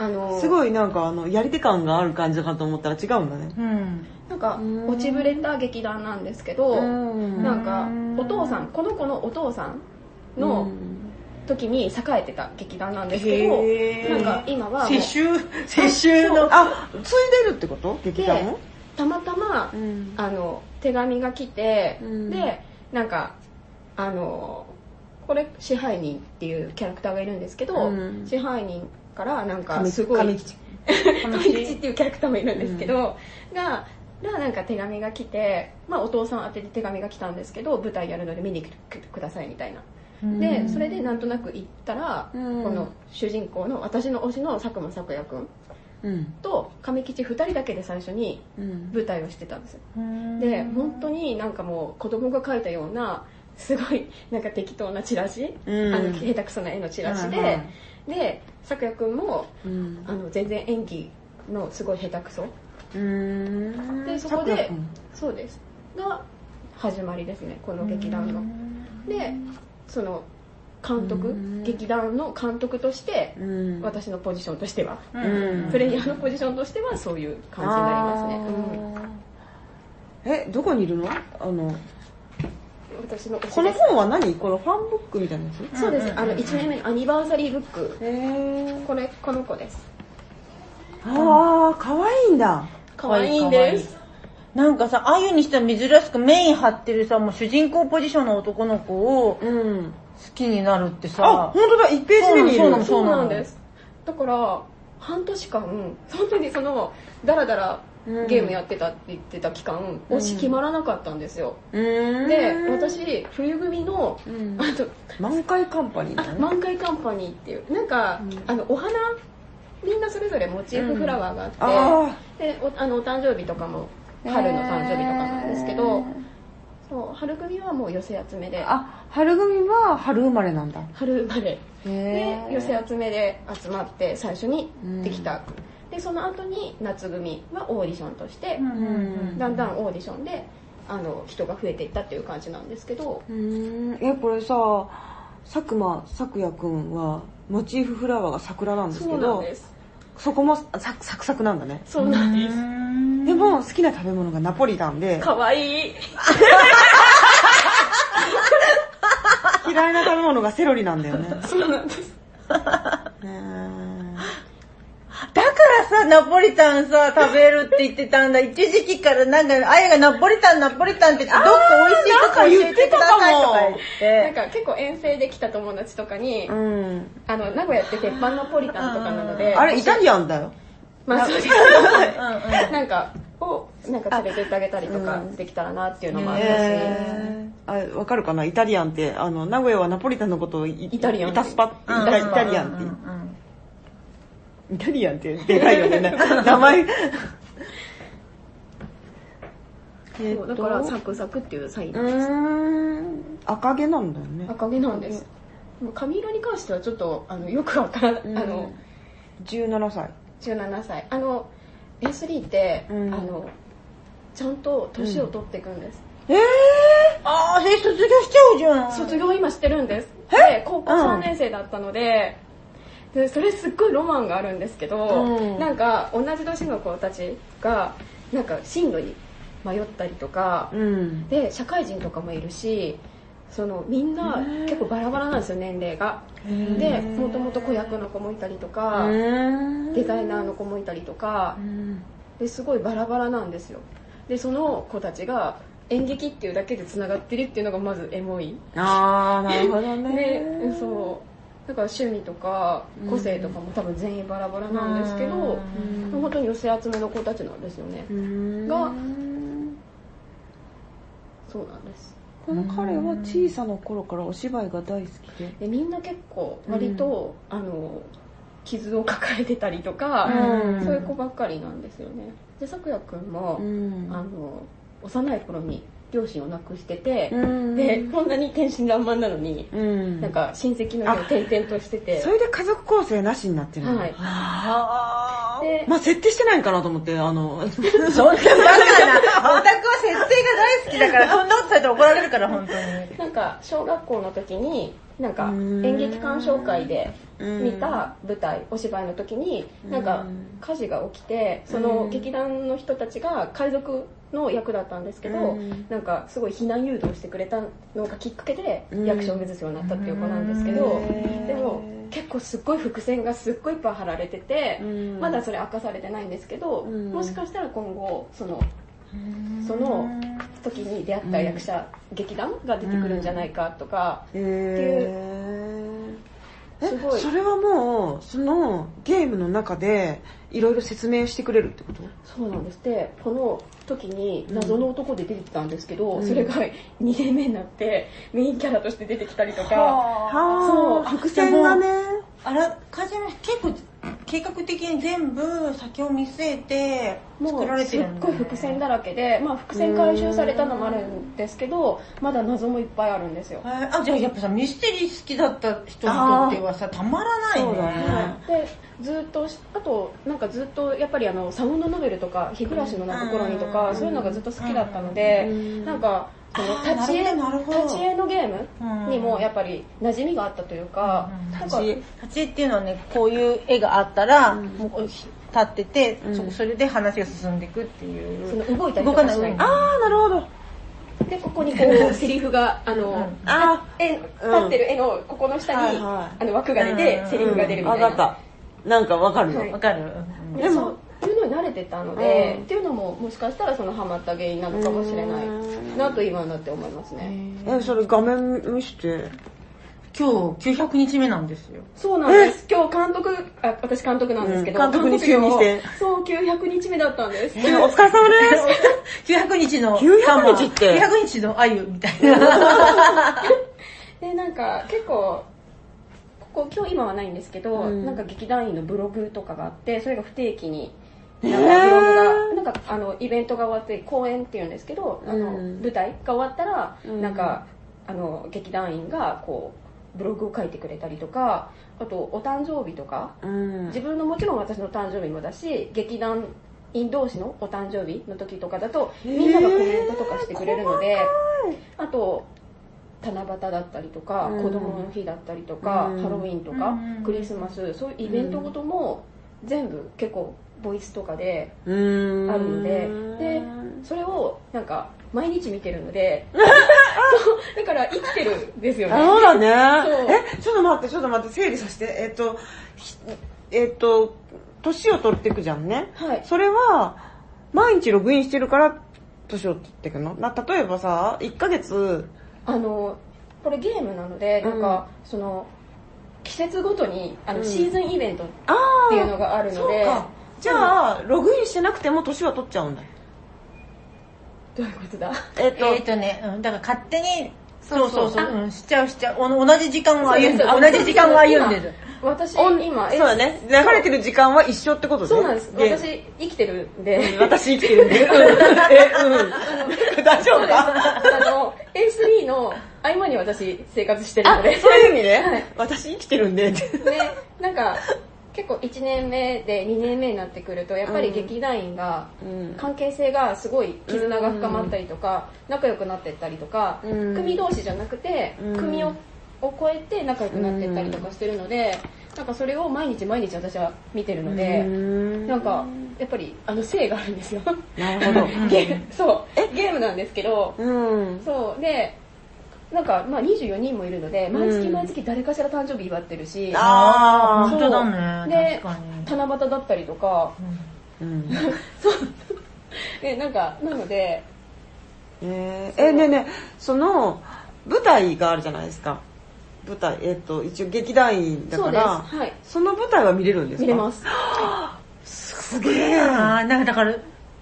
あのすごいなんかあのやり手感がある感じかと思ったら違うんだね。うん。なんかうん。落ちぶれた劇団なんですけどん。なんかお父さんこの子のお父さんの時に栄えてた劇団なんですけどなんか今は世襲世襲のあついでるってこと？劇団も？たまたまうん。あの手紙が来て、うん。でなんかあのこれ支配人っていうキャラクターがいるんですけど、うん。支配人からなんか神すごい神吉 っていうキャラクターもいるんですけど、ががなんか手紙が来て、まあ、お父さん宛てに手紙が来たんですけど舞台やるので見に来てくださいみたいな。でそれでなんとなく行ったら、うん。この主人公の私の推しの佐久間咲也君うん。と亀吉2人だけで最初にうん。舞台をしてたんですよ。で本当になんかもう子供が描いたようなすごいなんか適当なチラシ、うん。あの下手くそな絵のチラシで、で咲也君もうん。あの全然演技のすごい下手くそ。うん。でそこでそうです。が始まりですねこの劇団の。でその監督うん。劇団の監督としてうん。私のポジションとしてはうん。プレイヤーのポジションとしてはそういう感じになりますね、えどこにいるの？あの私のこの本は何？このファンブックみたいなやつ？そうです、うんうんあの1年目のアニバーサリーブック。へえこれこの子です。ああ可愛いんだ。可愛いんです。なんかさああいうにしては珍しくメイン張ってるさもう主人公ポジションの男の子を好うん。きになるってあさ本当だ。1ページ目にいる。そうなのそうなの。なんです。だから半年間本当にそのダラダラゲームやってたって言ってた期間、推し決まらなかったんですよ、うん。で私冬組のうん。あと満開カンパニー満開カンパニーっていう。なんか、うん。あのお花みんなそれぞれモチーフフラワーがあって、あでおあのお誕生日とかも春の誕生日とかなんですけど、そう春組はもう寄せ集めで。あ春組は春生まれなんだ。春生まれ。でへ寄せ集めで集まって最初にできた、でその後に夏組はオーディションとして、んだんだんオーディションであの人が増えていったっていう感じなんですけど。うん。えこれさ佐久間咲也くんはモチーフフラワーが桜なんですけどそこもササクサクなんだね。そうなんです。でも好きな食べ物がナポリタンで。かわい。い 嫌いな食べ物がセロリなんだよね。そうなんです。ねだからさ、ナポリタンさ、食べるって言ってたんだ。一時期からなんか、あやがナポリタン、ナポリタンって言って、どっか美味しいとこ教えてくださいとか言っなんて。か結構遠征で来た友達とかに、うん。あの名古屋って鉄板ナポリタンとかなのであれイタリアンだよ。まあそうです。なんかをなんか連れてってあげたりとかできたらなっていうのもあったし、えー、あわかるかな？イタリアンってあの名古屋はナポリタンのことをイイタリアン。イタスパってイうん。タリアン。ってイタリアンってでかいよね。名前。だからサクサクっていうサインうです、ーん。赤毛なんだよね。赤毛なんです。髪色に関してはちょっとあのよくわからない、うん。あの17歳。17歳。あの A3 って、うん。あのちゃんと年を取っていくんです、ええあー、で、卒業しちゃうじゃん。卒業今してるんです。で高校3年生だったので,、でそれすっごいロマンがあるんですけど、うん。なんか同じ年の子たちがなんか進路に迷ったりとか、うん。で社会人とかもいるしそのみんな結構バラバラなんですよ年齢が。でもともと子役の子もいたりとか、デザイナーの子もいたりとかですごいバラバラなんですよ。でその子たちが演劇っていうだけでつながってるっていうのがまずエモい。ああなるほどでねそだから趣味とか個性とかも多分全員バラバラなんですけど、本当に寄せ集めの子たちなんですよね、がそうなんです。この彼は小さな頃からお芝居が大好きで。でみんな結構割と、あの傷を抱えてたりとか、そういう子ばっかりなんですよね。で咲也くん。も、あの幼い頃に両親を亡くしてて、でこんなに天真爛漫なのに、なんか親戚の家を転々としてて。それで家族構成なしになってるの。はい。でまあ設定してないんかなと思ってあの。そんなバカな。オタクは設定が大好きだからそんなことされて怒られるから本当に。なんか小学校の時になんか演劇鑑賞会で見た舞台お芝居の時になんか火事が起きてその劇団の人たちが海賊の役だったんですけどなんかすごい避難誘導してくれたのがきっかけで役者を目指すようになったっていう子なんですけどでも結構すっごい伏線がすっごいいっぱい貼られててまだそれ明かされてないんですけどもしかしたら今後そのその時に出会った役者、劇団が出てくるんじゃないかとかっていうすごい。それはもうそのゲームの中でいろいろ説明してくれるってこと？そうなんです。でこの時に謎の男で出てきたんですけど、うん、それが2年目になってメインキャラとして出てきたりとか、そう伏線がね。あらかじめ結構計画的に全部先を見据えて作られてる、ね、すっごい伏線だらけで、まあ、伏線回収されたのもあるんですけどまだ謎もいっぱいあるんですよ。あじゃあやっぱさミステリー好きだった人にとってはさたまらないね、ね、でずっとあとなんかずっとやっぱりあのサウンドノベルとか日暮らしの泣く頃にとかそういうのがずっと好きだったのでなんかその立ち絵立ち絵のゲームにもやっぱり馴染みがあったというか,、立ち立ち絵っていうのはねこういう絵があったら、もう立ってて、そそれで話が進んでいくっていう。その動いたりとかしない。ああなるほど。でここにこう セリフがあの、あ絵立ってる絵のここの下に、あの枠が出て、セリフが出るみたいな、分かった。なんかわかるわ、かる、でもっていうのに慣れてたので、うん、っていうのももしかしたらそのハマった原因なのかもしれないなと今になって思いますね。えそれ画面見して。今日900日目なんですよ。そうなんです。今日監督あ私監督なんですけど、うん、監督に就任して。そう900日目だったんです、えー、お疲れ様です。900日の900日って。900日のあゆみたいな。でなんか結構ここ今日今はないんですけど、うん、なんか劇団員のブログとかがあってそれが不定期になんかブログがなんかあのイベントが終わって公演っていうんですけどあの、舞台が終わったら、なんかあの劇団員がこうブログを書いてくれたりとかあとお誕生日とか、自分のもちろん私の誕生日もだし劇団員同士のお誕生日の時とかだとみんながコメントとかしてくれるのであと七夕だったりとか、うん、子供の日だったりとか、うん、ハロウィンとか、うん、クリスマスそういうイベントごとも全部結構ボイスとかであるのででそれをなんか毎日見てるので だから生きてるんですよね。そうだね。えちょっと待ってちょっと待って整理させて。えっ、とえっ、と年を取っていくじゃんね、はい、それは毎日ログインしてるから年を取っていくの？な例えばさ1ヶ月。あのこれゲームなのでなんか、うん、その季節ごとにあの、シーズンイベントっていうのがあるので、じゃあ、ログインしてなくても年は取っちゃうんだ。どういうことだ？えっ、ー、と、えー、とね、だから勝手に、そうそう。そう、うん、しちゃうしちゃう。同じ時間を歩んでる。同じ時間を歩んでる。私今そうだね。流れてる時間は一緒ってことね。そうなんです。私生きてるんで。私生きてるんで。大丈夫か？あの A3 の合間に私生活してるので。そういう意味ね、はい、私生きてるんで。でなんか結構1年目で2年目になってくるとやっぱり劇団員が関係性がすごい絆が深まったりとか仲良くなってったりとか組同士じゃなくて組をを超えて仲良くなってったりとかしてるので、なんかそれを毎日毎日私は見てるので、なんかやっぱりあの性があるんですよ。なるほど。ゲーム、そう、ゲームなんですけど、そう。で。なんか、まあ、24人もいるので、毎月毎月誰かしら誕生日祝ってるし、ああ、本当だね。で、七夕だったりとか、うん、そう。え、なんか、なので、えー、え、ねねその、舞台があるじゃないですか。舞台、えっと、一応劇団員だそうです。から、はい。その舞台は見れるんですか？見れます。す げえ。あーなんかだから、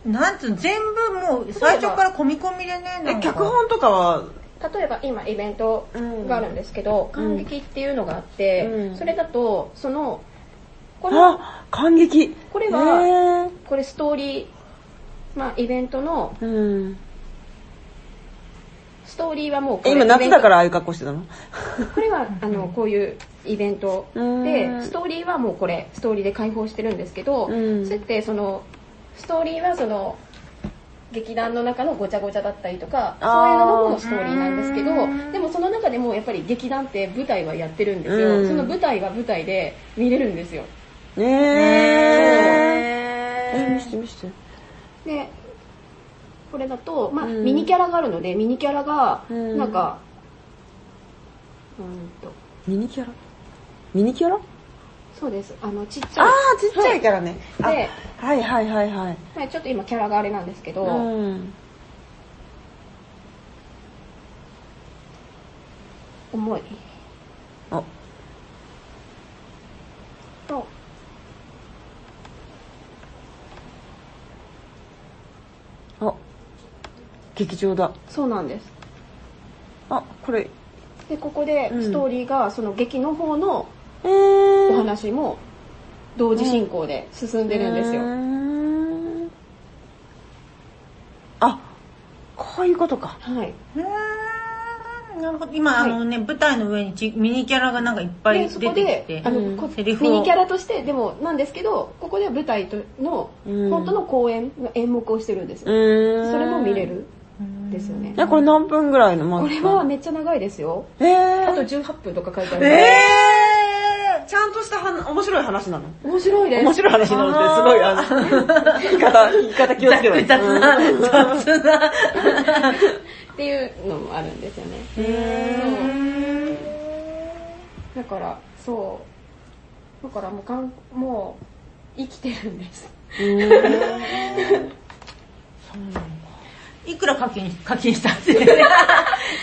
なんつうの、全部もう最初から込み込みでね、なえ、んか。脚本とかは、例えば今イベントがあるんですけど、うん。感激っていうのがあって、うん。それだとそのこのあ、感激。これはへこれストーリーまあイベントの。ストーリーはもう今夏だからああいう格好してたの？これはあのこういうイベントうん。でストーリーはもうこれストーリーで開放してるんですけど、うん。そうやってそのストーリーはその劇団の中のごちゃごちゃだったりとかそういうのもストーリーなんですけどうん。でもその中でもやっぱり劇団って舞台はやってるんですよ、うん。その舞台は舞台で見れるんですよ。ねえ。え、見ねして見して。でこれだと、まあうん。ミニキャラがあるのでミニキャラがうん。なんか、うんと。ミニキャラ？ミニキャラ？そうです。あのちっちゃい。ああ、ちっちゃいからね。あではいはいはいはい。はい、ちょっと今キャラがあれなんですけど、うん。重い。あ、と。あ、劇場だ。そうなんです。あ、これ、でここでうんストーリーがその劇の方のえー。お話も同時進行で進んでるんですよ、うー。んあ、こういうことか。はい、うー。んなるほど。今、はい。あのね、舞台の上にちミニキャラがなんかいっぱいでそこ出てきて。であの、うん。こセリフを。ミニキャラとしてでもなんですけどここでは舞台との、うん。本当の公演の演目をしてるんですうよ。それも見れ。るうんですよね。え、これ何分ぐらいのマこれはめっちゃ長いですよ。えー。あと18分とか書いてある。えー、ちゃんとしたは面白い話なの？面白いです。面白い話なのってすごい、あの、言い方、言い方気をつけない雑な、雑な。っていうのもあるんですよね。へだからそう。だからもうかんもう生きてるんです。うんいくら課金、課金したって。ね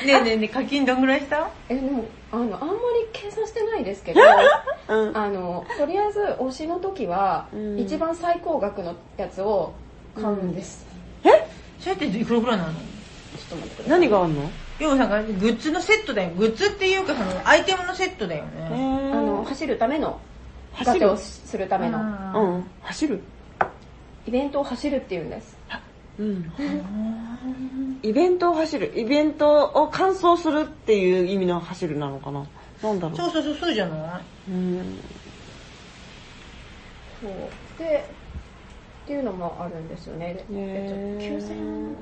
えねえねえ、課金どんぐらいした？えでもあのあんまり計算してないですけどうん。あのとりあえず推しの時は、うん。一番最高額のやつを買うんです、それっていくらぐらいなの？ちょっと待って何があんの？要はなんかグッズのセットだよ。グッズっていうかそのアイテムのセットだよね。あの走るためのガ走る？をするための。ううん。ん。走る？イベントを走るっていうんですうん。イベントを走る。イベントを完走するっていう意味の走るなのかななんだろう。そうそうそう、そうじゃないうん。そうでっていうのもあるんですよねでえっと9000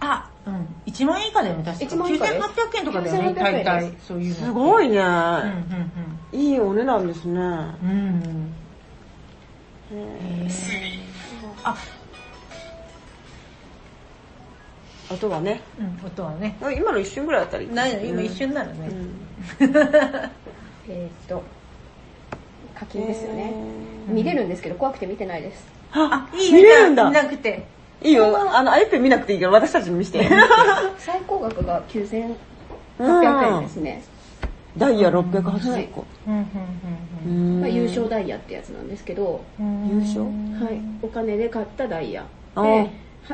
あ、うん。1万円以下だよね、確か1万円以下です9800円とかだよね、9800円です大体。そういうの。すごいね。うんうんいいお値段ですね。うん。うん。へーあ、音がね。うん、音はね。今の一瞬ぐらいだったらいい。ないの、今一瞬ならね。うん。えっと課金ですよね、見れるんですけど怖くて見てないですあ、いい見れるんだ見。なくて。いいよ。あの、アイペン見なくていいから私たちに見せて。最高額が9800円ですね、ダイヤ680個。まあ、優勝ダイヤってやつなんですけど、うん。優勝はい、お金で買ったダイヤあで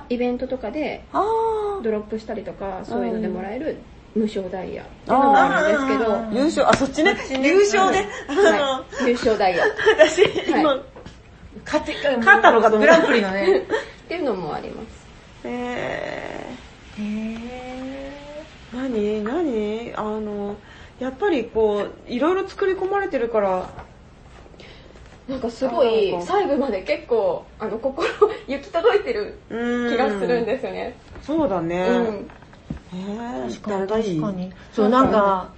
イベントとかであドロップしたりとかそういうのでもらえる無償ダイヤっていうのもあるんですけど。優勝、あ、そっちね？優勝で。あの、はい、優勝ダイヤ。っ私、今、はい。勝て、勝ったのかグランプリのね。ていうのもあります。えへー、何？何？あの、やっぱりこう、いろいろ作り込まれてるから、なんかすごい細部まで結構あの心行き届いてるうん気がするんですよね。そうだね。うん。えー、確かに誰がいい？確かに。そう、なんか、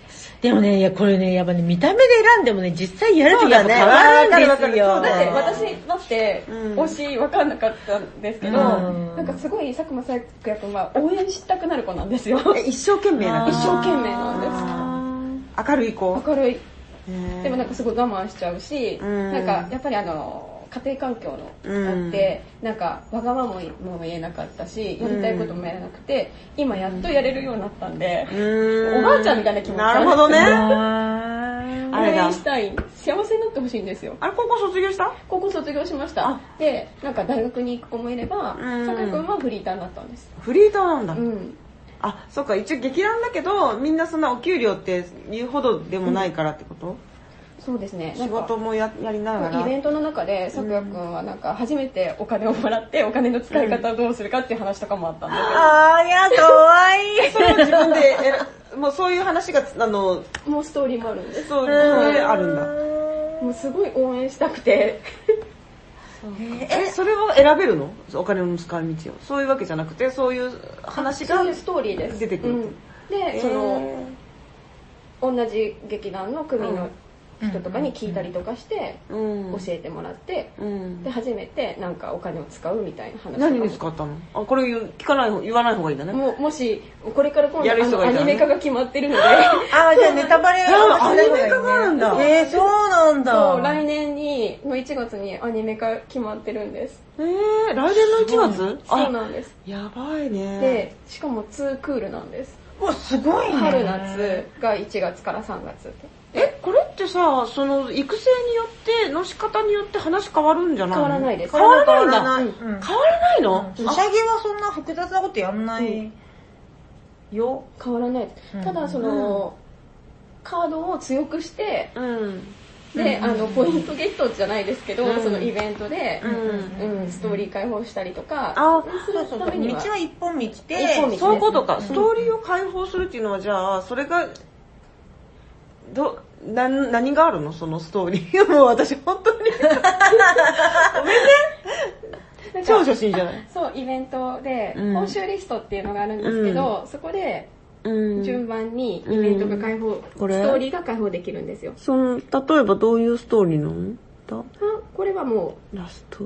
でもね、いや、これね、やっぱね、見た目で選んでもね、実際やるとやっぱ変わるんですよ。そうだねだって私だってうん推し分かんなかったんですけど、うん。なんかすごい佐久間彩也君は応援したくなる子なんですよ。え一生懸命な一生懸命なんです。明るい子？明るいでもなんかすごい我慢しちゃうし、うん。なんかやっぱりあの家庭環境のあって、なんかわがままも言えなかったしやりたいこともやらなくて、今やっとやれるようになったんで、おばあちゃんみたいな気持ちなるほどね。あ あれだ。応援したい。幸せになってほしいんですよ。あれ、高校卒業した？高校卒業しました。でなんか大学に行く子もいればうん。酒井君はフリーターになったんです。フリーターなんだ。うんあ、そっか、一応劇団だけど、みんなそんなお給料って言うほどでもないからってこと、そうですねな仕事もややりながら？イベントの中で咲夜くんはなんか初めてお金をもらってお金の使い方をどうするかっていう話とかもあったんだあー、いや、かわいい。それを自分でもうそういう話が、あの、もうストーリーもあるんですそう、あるんだ。もうすごい応援したくてえ、それは選べるの？お金の使い道を。そういうわけじゃなくて、そういう話がそういうストーリーです。出てくる。うん。でその同じ劇団の組の人とかに聞いたりとかしてうん、教えてもらってうん。で初めてなんかお金を使うみたいな話何に使ったの？あ、これ聞かない方、言わない方がいいんだね。もうもしこれから今度ね。のアニメ化が決まってるので。あー、じゃあネタバレあはアニメ化があるんだ。えー、そうなんだ。来年にの1月にアニメ化決まってるんです。えー、来年の1月？そうなんです。やばいね。でしかも2クールなんです。うわ、すごいね。春夏が1月から3月ってえ、これってさ、その、育成によって、の仕方によって話変わるんじゃないの？変わらないです。変わらないんだ。変わらない。うん。変わらないの、うさぎはそんな複雑なことやんないよ。変わらない。です、うん。ただその、カードを強くしてうん。で、あのポイントゲットじゃないですけど、うん。そのイベントで、うん。うん。ストーリー解放したりとかあ。そうそうそう。ためには道は一本道で、一本道そういうことか。ストーリーを解放するっていうのは、じゃあ、それが、ど、な、何があるの？そのストーリー。もう私本当に。ごめんね。超初心じゃないそうイベントでうん。報酬リストっていうのがあるんですけど、そこでうん。順番にイベントが解放、これ？ストーリーが解放できるんですよ。その、例えばどういうストーリーなの？だ？あこれはもラスト？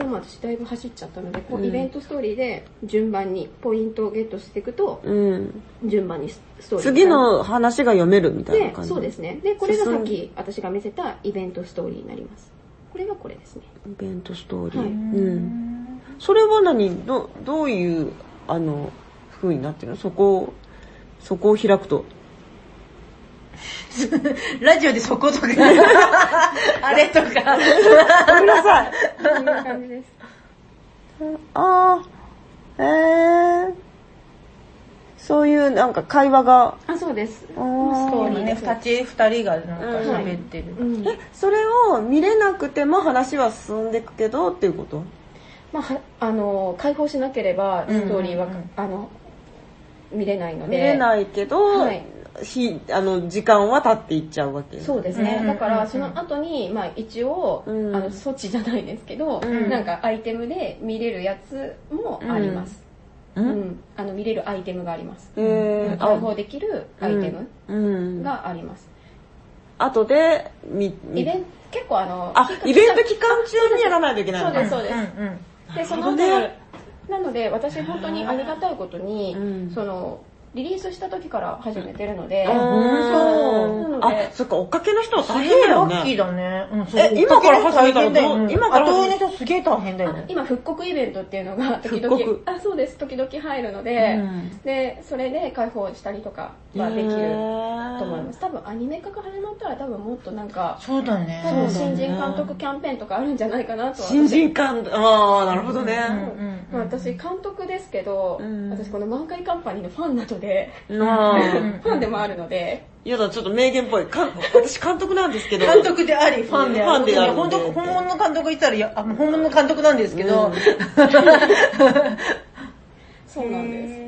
うこれも私だいぶ走っちゃったのでこううんイベントストーリーで順番にポイントをゲットしていくとうん。順番にストーリー次の話が読めるみたいなで感じ。そうですねでこれがさっき私が見せたイベントストーリーになりますこれがこれですねイベントストーリー。はいうん。それは何？ど、どういう、あの、風になってるの？そこを、そこを開くと。ラジオでそことか、あれとか。ごめんなさい。こんな感じです。あー、えー。そういうなんか会話が、あそうです。ストー。リーです二ち二人がなんか喋ってる。うん。え、それを見れなくても話は進んでいくけどっていうこと？まあ、はあの解放しなければストーリーは、うんうんうん。あの見れないので。見れないけど、はいひあの時間は経っていっちゃうわけ。そうですね、うんだからその後にまあ一応、うん。あの措置じゃないですけど、ん。なんかアイテムで見れるやつもあります、ううん。んあの見れるアイテムがあります、えー、解放できるアイテムうん、があります、後でみみイベント結構あのあ期間イベント期間中にやらないといけないの？そうですそうです、うんうん。でそのなるほどね。なので私本当にありがたいことに、うん。そのリリースした時から始めてるので、うん。そうなので。あそっか追っかけの人はす大げえラ変だよね。ッキーだね。うんそう。え今から始めたら今から後追いの人すげえ大変だよね。今復刻イベントっていうのが 時々あそうです。時々入るので、うん。でそれで開放したりとかはできると思います。多分アニメ化が始まったら多分もっとなんかそうだね。多分新人監督キャンペーンとかあるんじゃないかなとは。新人感ああなるほどね、私監督ですけど、うん。私この満開カンパニーのファンなので、あ。ーファンでもあるので。やだちょっと名言っぽい。かん私監督なんですけど。監督であり、ファンである。ファンである本当本物の監督言ったら、いや、あ本物の監督なんですけど。うん。そうなんです。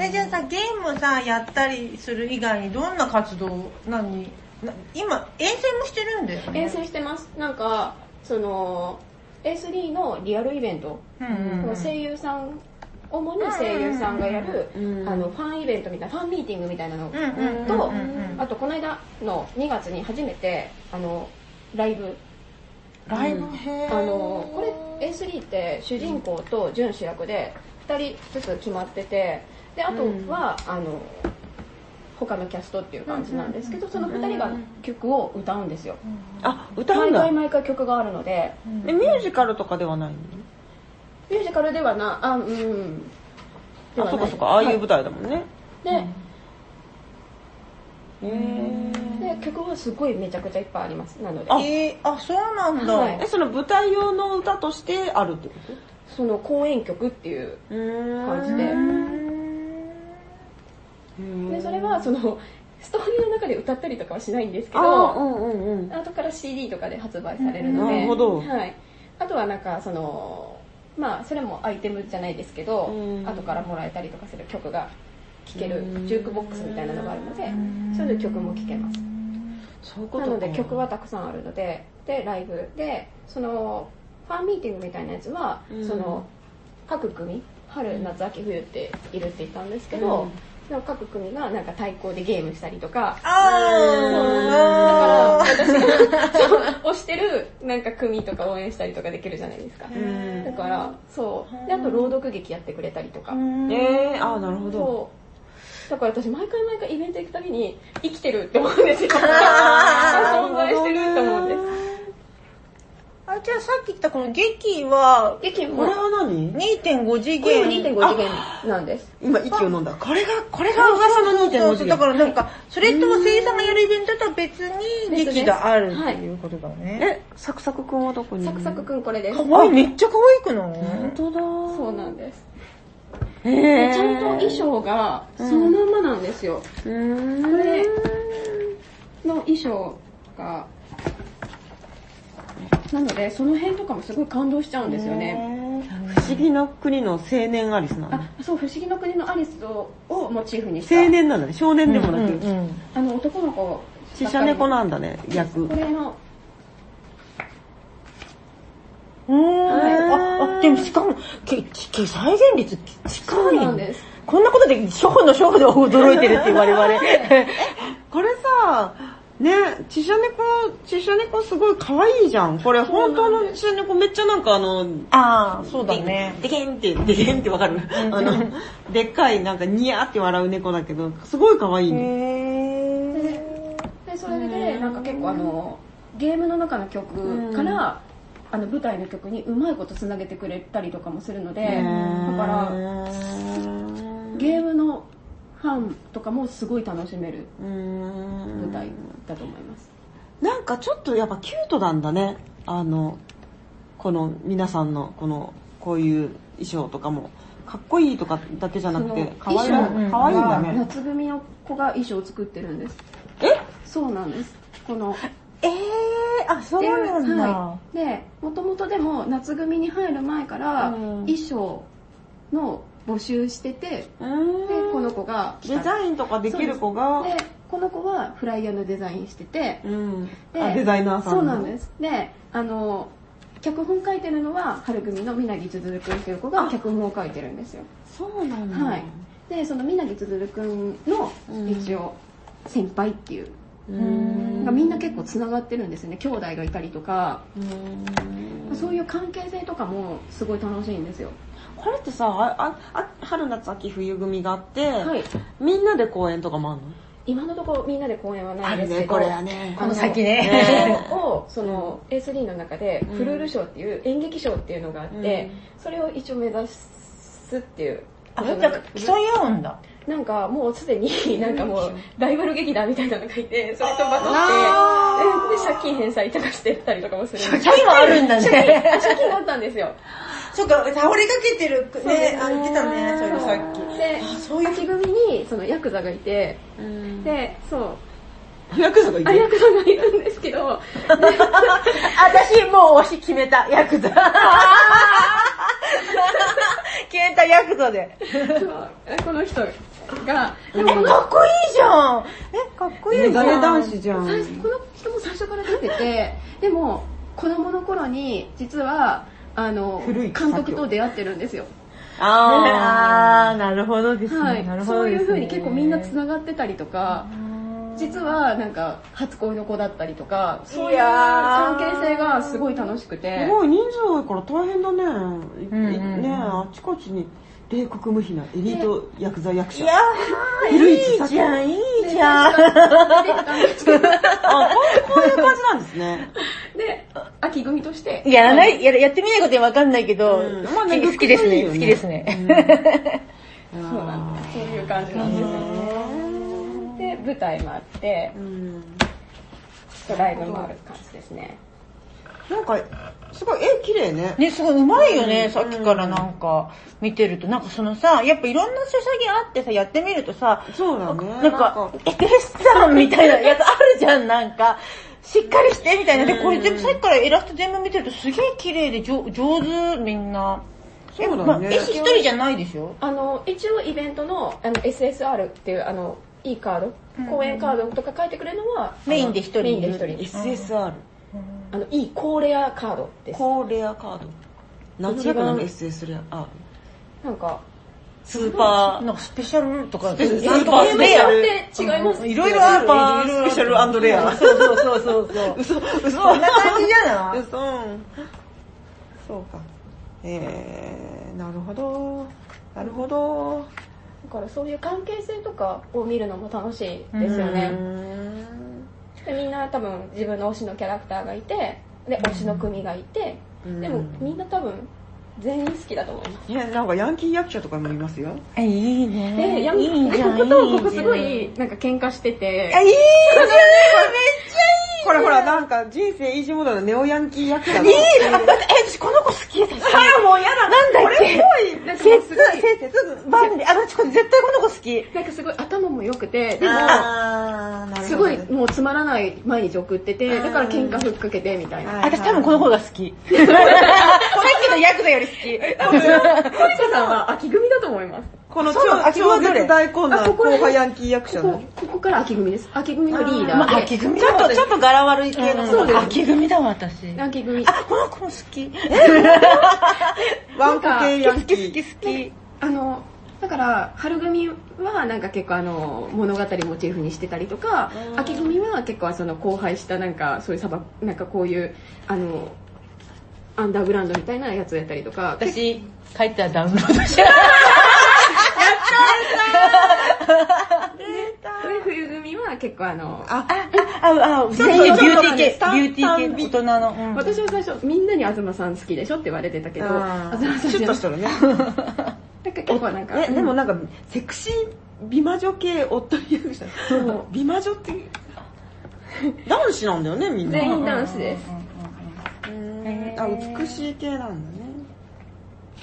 え、じゃあさ、ゲームさ、やったりする以外にどんな活動、何？な今、遠征もしてるんだよね。遠征してます。なんかその A3 のリアルイベント、うんうん声優さん主に声優さんがやる、うんあのファンイベントみたいなファンミーティングみたいなのと、あとこの間の2月に初めてあのライブ。ライブ？へあのこれ A3 って主人公と準主役で2人ずつ決まっててであとは、あの他のキャストっていう感じなんですけどその2人が曲を歌うんですよ。あ歌うんだ。毎回毎回曲があるので。えミュージカルとかではないの？ミュージカルではなあうん。あそっかそっか。ああいう舞台だもんね、でへえで曲はすごいめちゃくちゃいっぱいあります。なので。あえー、あそうなんだ、はい。えその舞台用の歌としてあるってこその公演曲っていうとうん。感じででそれはそのストーリーの中で歌ったりとかはしないんですけあどうんうんうん。後から CD とかで発売されるので、なるほど。はい、あとはなんかそのまあそれもアイテムじゃないですけどうん。後からもらえたりとかする曲が聴けるうん。ジュークボックスみたいなのがあるのでそういう曲も聴けます。そういうことか。なので曲はたくさんあるのででライブでそのファンミーティングみたいなやつは、うん。その各組春夏秋冬っているって言ったんですけど、各組がなんか対抗でゲームしたりとか。あだから私がそう推してるなんか組とか応援したりとかできるじゃないですか。うん。だからそう。であと朗読劇やってくれたりとか。えー、あなるほど。そう。だから私毎回毎回イベント行くたびに生きてるって思うんですよ。存在してるって思うんですあじゃあさっき言ったこの劇は劇もこれは何？2.5次これも元2.5次元なんです。今息を飲んだ。これがこれが噂の2.5そうそう。次元。だからなんかそれと声優さんがやるイベントとは別に劇があるっていうことだね、えサクサクくんはどこに？サクサクくんこれです。かわい。いめっちゃ可愛くない？本当だ。そうなんです。へえでちゃんと衣装がそのまんまなんですよ、うーん。これの衣装がなのでその辺とかもすごい感動しちゃうんですよね。不思議の国の青年アリスなんだあそう不思議の国のアリスををモチーフにした。青年なんだね。少年でもなく、うんうんあの男の子ちっちゃ猫なんだね役これの。うんはい。ああでもしかもけけ再現率近い。なんです。こんなことで初歩の初歩で驚いてるって我々。これさねちしゃ猫ちしゃ猫すごい可愛いじゃん。これ本当のちしゃ猫めっちゃなんかあのああそうだね。でけんって、でけんってわかる。あの、でっかいなんかニヤって笑う猫だけど、すごい可愛いね。へでそれでなんか結構あのゲームの中の曲から、あの舞台の曲にうまいことつなげてくれたりとかもするのでだからゲームのファンとかもすごい楽しめる舞舞台だと思います。なんかちょっとやっぱキュートなんだね。あの、この皆さんのこの、こういう衣装とかも、かっこいいとかだけじゃなくて、可愛い衣装可愛いんだはね。夏組の子が衣装を作ってるんです。え？そうなんです。このえー、あそうなんだ、はい、でもともとでも夏組に入る前からうん。衣装の募集しててでこの子がデザインとかできる子が、でこの子はフライヤーのデザインしててうん、であデザイナーさんそうなんです。であの脚本書いてるのは春組の皆木つづるくんっていう子が脚本を書いてるんですよ。そうなんだ。はい。でその皆木つづるくんの一応先輩っていう、うん。みんな結構つながってるんですよね。兄弟がいたりとか。うん。そういう関係性とかもすごい楽しいんですよこれってさああ春夏秋冬組があって、はい。みんなで公演とかもあるの？今のところみんなで公演はないですけどあるねこれはね。この先ね。ね。をその A3 の中でフルール賞っていう演劇賞っていうのがあって、それを一応目指すっていうあじゃあ競い合うんだ。なんかもうすでになんかもうライバル劇団みたいなのがいてそれとバトあってで借金返済とかしてたりとかもする借金はあるんだ借金ね借金があったんですよそっか倒れかけてるね。あ言ってたねそれさっき。であそういう。秋組にそのヤクザがいてうん。でそう。ヤクザがいあヤクザがいるんですけど。私もう推し決めたヤクザ。決めたヤクザで。そう。この人がえかっこいいじゃん。えかっこいいじゃん。メガネ男子じゃん。最初この人も最初から出ててでも子供の頃に実はあの古い監督と出会ってるんですよ、ああーなるほどですね、はい。なるほどそういうですね風に結構みんなつながってたりとか実はなんか初恋の子だったりとかそういう関係性がすごい楽しくーて。すごい人数多いから大変だね、いんうんねあちこちに冷酷無比なエリートヤクザ役者。いやー、いいじゃん、いいじゃん。あこうこういう感じなんですね。で秋組として。やらない、ややってみないことにわかんないけど、うん。まあね好きですね、好きですね。そうなんです。そういう感じなんですよで舞台もあってうん。ライブもある感じですねなんかすごい絵綺麗ね。ね、すごいうまいよね、さっきからなんか見てると。なんかそのさ、やっぱいろんな書写があってさ、やってみるとさ、そうだね。なんか、エペレスさんみたいなやつあるじゃん、なんか。しっかりしてみたいな。で、これ全部さっきからイラスト全部見てるとすげえ綺麗で上上手、みんな。そうだね。まあ、絵一人じゃないでしょ？あの一応イベントのあの SSR っていうあのいいカード。公演カードとか書いてくれるのはメインで一人メインで一人 SSR あのいい高レアカードです。高レアカード。何の？略なの SSR なんかスーパなんかスペシャルとか、ペスなんとかスーパーレア。って違います？いろいろある。スーパー。スペシャルレア。そうそうそうそうそう。嘘嘘。そんな感じじゃない？嘘。そうか。えー、なるほど。なるほど。だからそういう関係性とかを見るのも楽しいですよね、でみんな多分自分の推しのキャラクターがいてで推しの組がいて、うん。でもみんな多分全員好きだと思います。いやなんかヤンキー役者とかもいますよ。え、いいね。でやいいじゃん。こことここいいじゃん。すごいなんか喧嘩してて。あ、いいじゃん、めっちゃいい。ほらほらなんか人生イージーモードのネオヤンキー役者のいいな。あ、だって、え、私この子好きです。あもうやだなんだっけなんかせつ、すごいせつ、バーンで、あ、私これ絶対この子好き。なんかすごい頭も良くてでもすごいもうつまらない毎日送っててだから喧嘩ふっかけてみたいなはい私多分この子が好き。さっきのヤクザより好き。小池さんは秋組だと思いますこの超秋超絶大根あなここら辺後輩ヤンキー役者の。ここここから秋組です。秋組のリーダまあ、秋組ちょっとちょっと柄悪い系のそうです。秋組だわ、私。秋組。あ、この子も好き。ワンコ系ヤン好キー。き好き好き。あのだから春組はなんか結構あの物語モチーフにしてたりとかうん。秋組は結構その荒廃したなんかそういう砂漠なんかこういうあのアンダーグラウンドみたいなやつをやったりとか。私、帰ったらダウンロードしちゃで 冬組は結構あのあう。あ、あ、全員ビューティー系、ビューティー系、大人の。うん。私は最初みんなに東さん好きでしょって言われてたけど東さんシュッとしてるね。なんか結構なんかえでもなんかセクシー美魔女系おっとり役者そう。美魔女って男子なんだよねみんな。全員男子です。うんあ美しい系なんだね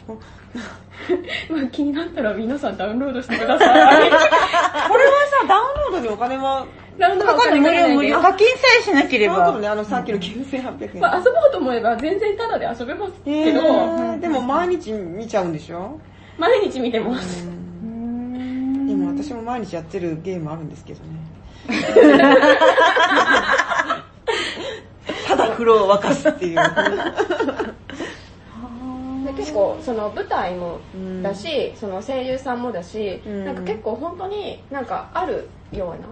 まあ気になったら皆さんダウンロードしてください。これはさダウンロードにお金はダウンロードかかる無料無料。課金さえしなければ。そう。ねあのさっきの9800円、まあ、遊ぼうと思えば全然タダで遊べますえけど、ー、でも毎日見ちゃうんでしょ？毎日見てます。でも私も毎日やってるゲームあるんですけどね。ただ風呂を沸かすっていう。で結構その舞台もだし、その声優さんもだし、うん。なんか結構本当になんかあるような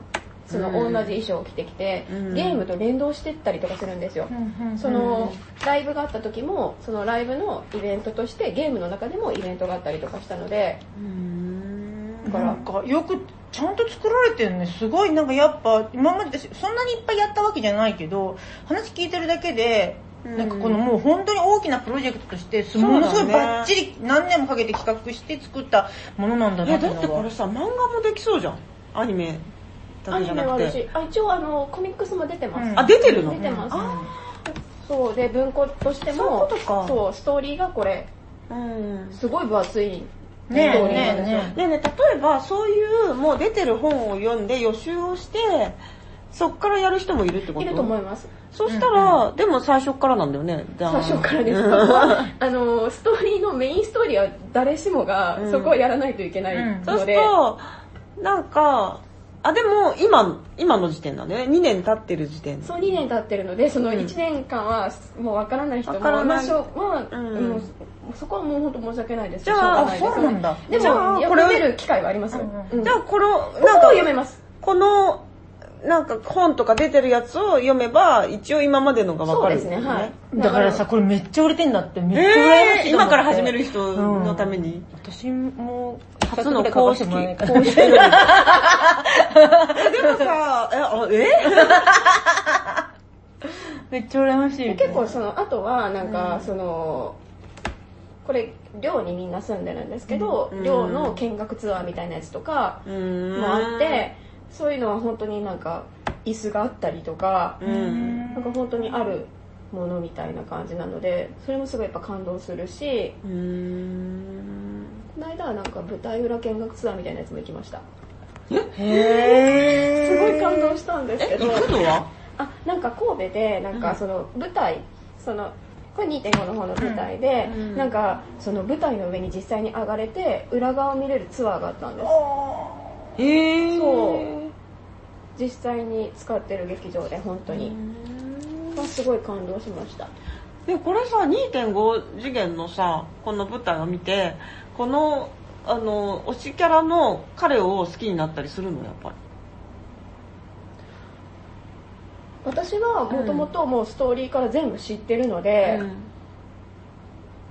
その同うんじ衣装を着てきて、うん。ゲームと連動してったりとかするんですよ、そのライブがあった時もそのライブのイベントとしてゲームの中でもイベントがあったりとかしたのでだから。なんかよくちゃんと作られてるね。すごいなんかやっぱ今まで私そんなにいっぱいやったわけじゃないけど話聞いてるだけでうんなんかこのもう本当に大きなプロジェクトとしてものすごいバッチリ何年もかけて企画して作ったものなんだいなっていだってこれさ漫画もできそうじゃん。アニメだアニけじゃなくメはあるしてあ一応あのコミックスも出てます、うん。あ出てるの？出てます、あそうで文庫としてもそういうことか。そうストーリーがこれうん。すごい分厚いストねえーリーなんですよ、ねでね例えばそういうもう出てる本を読んで予習をしてそっからやる人もいるってこと？いると思います。そしたら、でも最初からなんだよね最最初からです。そこはあのストーリーのメインストーリーは誰しもがうん。そこをやらないといけないうんそうすので、るとなんかあでも今今の時点だよね。2年経ってる時点。そう2年経ってるのでそのうん。1年間はもうわからない人もわからない。まあしょうまあうんもうそこはもう本当申し訳ないです。じゃあそうなんだ。でじゃあもこれを読める機会はあります。よ、うん。うん。じゃあこのなんか読めます。このなんか本とか出てるやつを読めば、一応今までのがわかる、そうですねはい。だからさ、これめっちゃ売れてんだって、めっちゃ羨ましい今から始める人のために。私も、初の公式。公式で。もさ、え、あえ？めっちゃ羨ましい。結構そのあとはなんかその、これ寮にみんな住んでるんですけど、うん。寮の見学ツアーみたいなやつとかうんもあって、そういうのは本当になんか椅子があったりとか、うん。なんか本当にあるものみたいな感じなのでそれもすごいやっぱ感動するしうん。この間はなんか舞台裏見学ツアーみたいなやつも行きました。へ すごい感動したんですけえ、ど。行くのは？あなんか神戸でなんかその舞台、そのこれ2.5の方の舞台で、うん。うん。なんかその舞台の上に実際に上がれて裏側を見れるツアーがあったんですえー。そう。実際に使ってる劇場で本当に、まあ、すごい感動しました。でこれさ2.5次元のさこの舞台を見てこのあの推しキャラの彼を好きになったりするのやっぱり。私はもともともうストーリーから全部知ってるので、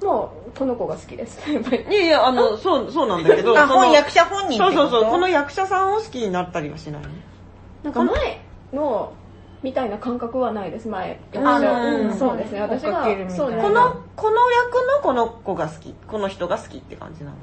もうこの子が好きです。やっぱりいやいやあのそうそうなんだけど あ、本役者本人そうそうそうこの役者さんを好きになったりはしないなんか前のみたいな感覚はないです前。あのうんそうですね。私がそうこのこの役のこの子が好き。この人が好きって感じなのか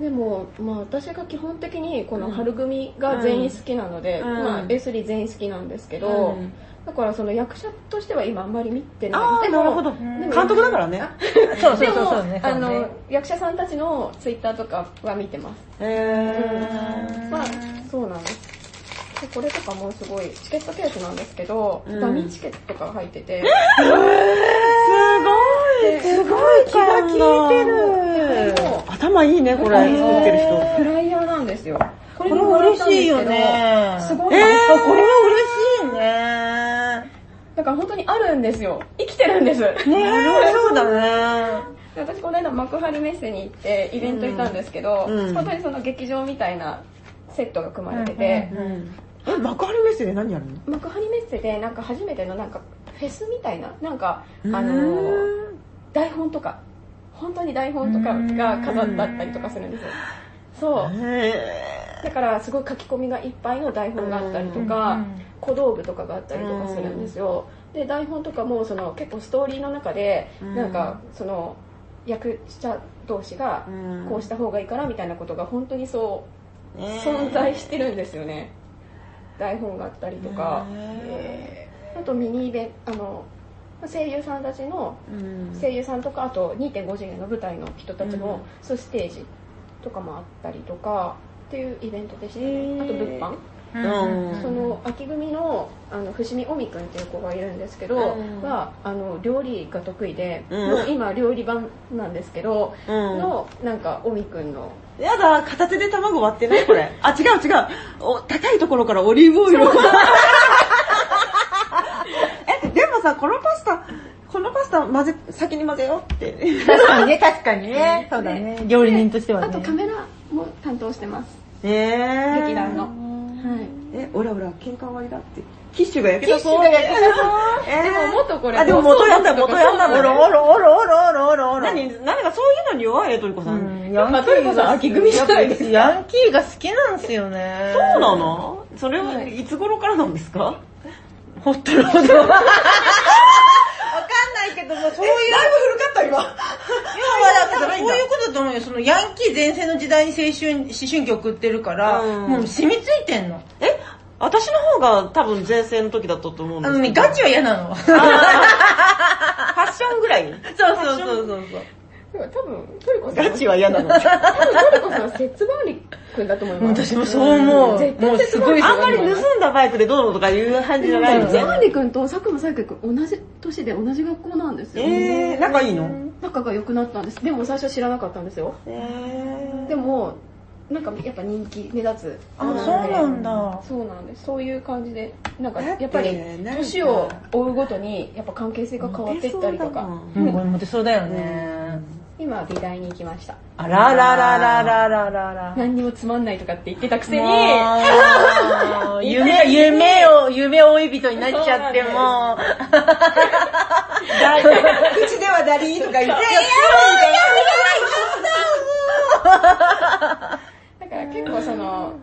でも、まあ、私が基本的にこの春組が全員好きなので、うん。まあ、A3 全員好きなんですけなど、うんだからその役者としては今あんまり見てない。でもなるほど。監督だからね。そうそうそうそうね。あの役者さんたちのツイッターとかは見てます。へまあそうなんです。でこれとかもすごいチケットケースなんですけど、うん。ダミーチケットとかが入ってて、すごい。すごい。気が利いてる。頭いいねこれ。作ってる人。フライヤーなんですよ。ここれも嬉しいよね。すごい、えー、これは嬉しい。ね。だから本当にあるんですよ。生きてるんです。ね そうだね。で私この間幕張メッセに行ってイベント行ったんですけど、うん本当にその劇場みたいなセットが組まれてて、うんえ幕張メッセで何やるの？幕張メッセでなんか初めてのなんかフェスみたいな。なんかあうのん台本とか。本当に台本とかが飾ってあったりとかするんですよ。そう。へだからすごい書き込みがいっぱいの台本があったりとか、小道具とかがあったりとかするんですよ、で台本とかもその結構ストーリーの中でうん。なんかその役者同士がうん。こうした方がいいからみたいなことが本当にそうー存在してるんですよね。台本があったりとか。へあとミニイベンあの声優さんたちのうん。声優さんとかあと2.5次元の舞台の人たちうん。も、そうステージとかもあったりとかっていうイベントでしたね、あと物販、うんその秋組のあの伏見尾美君っていう子がいるんですけど、うん。はあの料理が得意で、うん。もう今料理版なんですけど、うん。のなんか尾美君の。やだ片手で卵割ってない？これ。あ違う違う。お高いところからオリーブオイルを。えでもさこのパスタこのパスタ混ぜ先に混ぜようって。確かにね、確かに ね。そうだね。料理人としてはね。あとカメラも担当してます。え。ー、劇団の。はいえオラオラ喧嘩終わりだって。キッシュが焼けたそうキッシュが焼けたそうえー。でも元これあでも元やんだ元やんだおろおろおろおろおろおろおろ。何何かそういうのに弱いねトリコさん、うん、ヤンキまあトリコさん秋組じゃないです。かヤンキーが好きなんですよね。そうなの？それはいつ頃からなんですか？ほっとるほど。わかんないけども、そういう。だいぶ古かった今いや、だからそういうことだと思うよ。そのヤンキー全盛の時代に青春、思春期送ってるから、うんもう染みついてんの。え私の方が多分前世の時だったと思うんですけどあのね、ガチは嫌なの。ファッションぐらい？そうそうそうそう。でも多分トリコさんガチは嫌なの。多分トリコさん節番力君だと思います。私もそう思う。絶対もうすごいあんまり盗んだバイクでどうのとかいう感じじゃないよ節ね番力君と佐久間彩香君同じ年で同じ学校なんですよ、えー、仲いいの？仲が良くなったんです。でも最初知らなかったんですよ。えでもなんかやっぱ人気目立つ。あ、そうなんだ。そうなんです。そういう感じでなんかやっぱり年を追うごとにやっぱ関係性が変わっていったりとか。うん、これモテそうだよね。今美大に行きました。あらららららららら。何にもつまんないとかって言ってたくせに。夢、夢を、夢追い人になっちゃっても。う。口ではダリーとか言って、だから結構その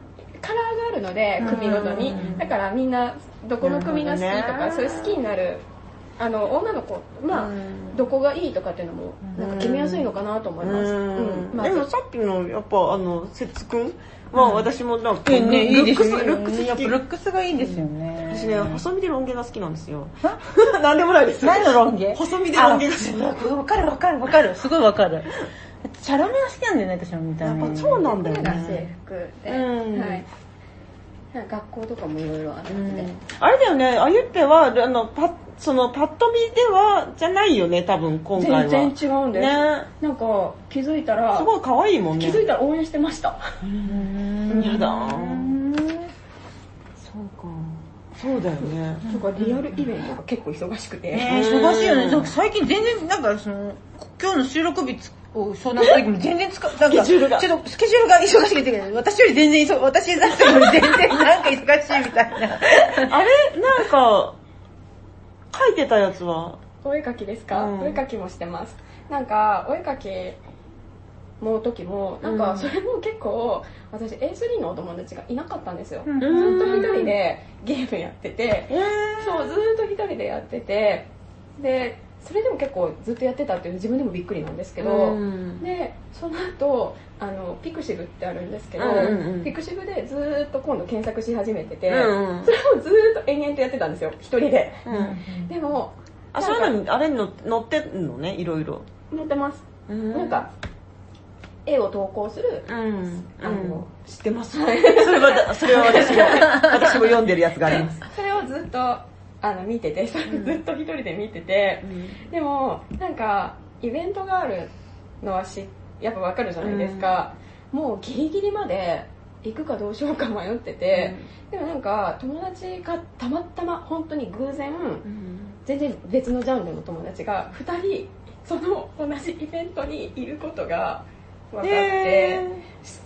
カラーがあるので組ごとに。だからみんなどこの組が好きとかそういう好きになるあの女の子まあうん。どこがいいとかっていうのもなんか決めやすいのかなと思います、うん。まあでもさっきのやっぱあの節くん。は私もなんか、えね、いいですルックスルックスやっぱルックスがいいんですよね。私ね細身でロン毛が好きなんですよ。なんでもないです。何のロン毛？細身でロン毛が好きあわかるわかるわかる。すごいわかる。チャラめが好きなんだよね、私の見た目。やっぱそうなんだよこれが制ね服で、うん。はい学校とかもいろいろあるので、あれだよね。あゆってはあのパそのパッと見ではじゃないよね多分今回は。全然違うんです、ね。なんか気づいたらすごい可愛いもんね。気づいたら応援してました。うん。やだ。うんそうか。そうだよね。とかリアルイベントが結構忙しくて、ね忙しいよね。最近全然、なんかその、今日の収録日を相談した時も全然使う、なんか、ちょっとスケジュールが忙しくて、私より全然忙、私だったより全然なんか忙しいみたいな。あれ？なんか書いてたやつは？お絵描きですか、うん。お絵描きもしてます。なんかお絵描きの時もなんうん。かそれも結構私 A3 のお友達がいなかったんですよ、うん。ずっと一人でゲームやってて、えそうずっと一人でやってて。でそれでも結構ずっとやってたっていう自分でもびっくりなんですけど、うん。でその後あのピクシブってあるんですけど、うんうんうん。ピクシブでずっと今度検索し始めてて、うんうん。それをずっと延々とやってたんですよ一人で。うんでもあそういうのにあれにの載ってんのね？いろいろ。載ってます。うん。なんか絵を投稿するうん。あの知ってます。それはそれは私も私も読んでるやつがあります。それをずっとあの見ててそ ずっと一人で見てて、でもなんかイベントがあるのはしやっぱわかるじゃないですか、もうギリギリまで行くかどうしようか迷ってて、でもなんか友達がたまたま本当に偶然全然別のジャンルの友達が2人その同じイベントにいることが分かって、へ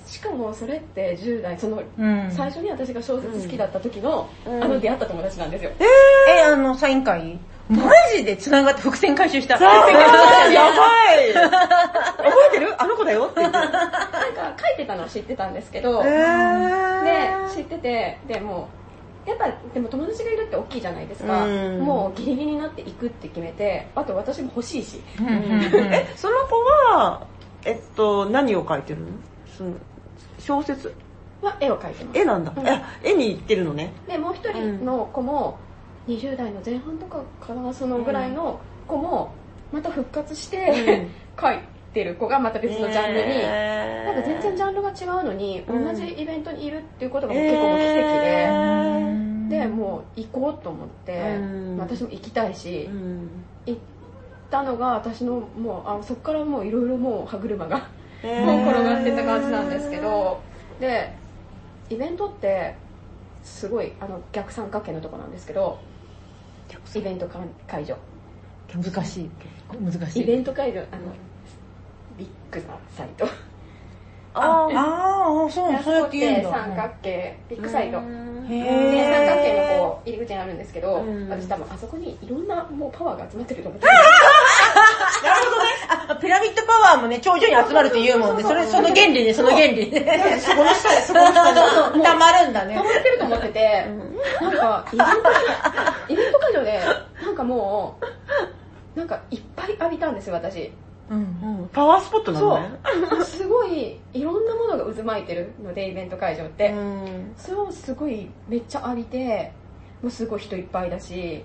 ししかもそれって10代そのうん。最初に私が小説好きだった時の、うん。あの出会った友達なんですよ、え、あの、サイン会？マジで繋がって伏線回収した。やばい。覚えてる？あの子だよってなんか書いてたのは知ってたんですけど、へでー知っててでもうやっぱでも友達がいるって大きいじゃないですか、うん。もうギリギリになっていくって決めてあと私も欲しいし。うんうんうん。えその子はえっと何を描いてるの？その小説？は絵を描いてます。絵なんだ、うん。え絵に行ってるのね。でもう一人の子も20代の前半とかかなそのぐらいの子もまた復活して、描いてる子がまた別のジャンルに、へー。なんか全然ジャンルが違うのに、うん。同じイベントにいるっていうことが結構もう奇跡で、でもう行こうと思って、うん。私も行きたいし、うん。行ったのが私のもうあそこからもういろいろもう歯車がもう転がってた感じなんですけどでイベントってすごいあの逆三角形のとこなんですけどイベント会場。難しい。難しい。イベント会場あのビッグなサイト。あーああ、そう、そうやって言うんだ。三角形ビッグサイト。へでー三角形のこう入り口にあるんですけど、うん。私多分あそこにいろんなもうパワーが集まってると思って あ、ピラミッドパワーもね、頂上に集まるって言うもんね。それ、その原理ね、その原理ね。そこの下そこの下に溜まるんだね溜。まってると思ってて、なんかイベントイベント会場でなんかもうなんかいっぱい浴びたんですよ私。うん。うんパワースポットなのね。そう。すごいいろんなものが渦巻いてるのでイベント会場って、うん。それをすごいめっちゃ浴びてもうすごい人いっぱいだし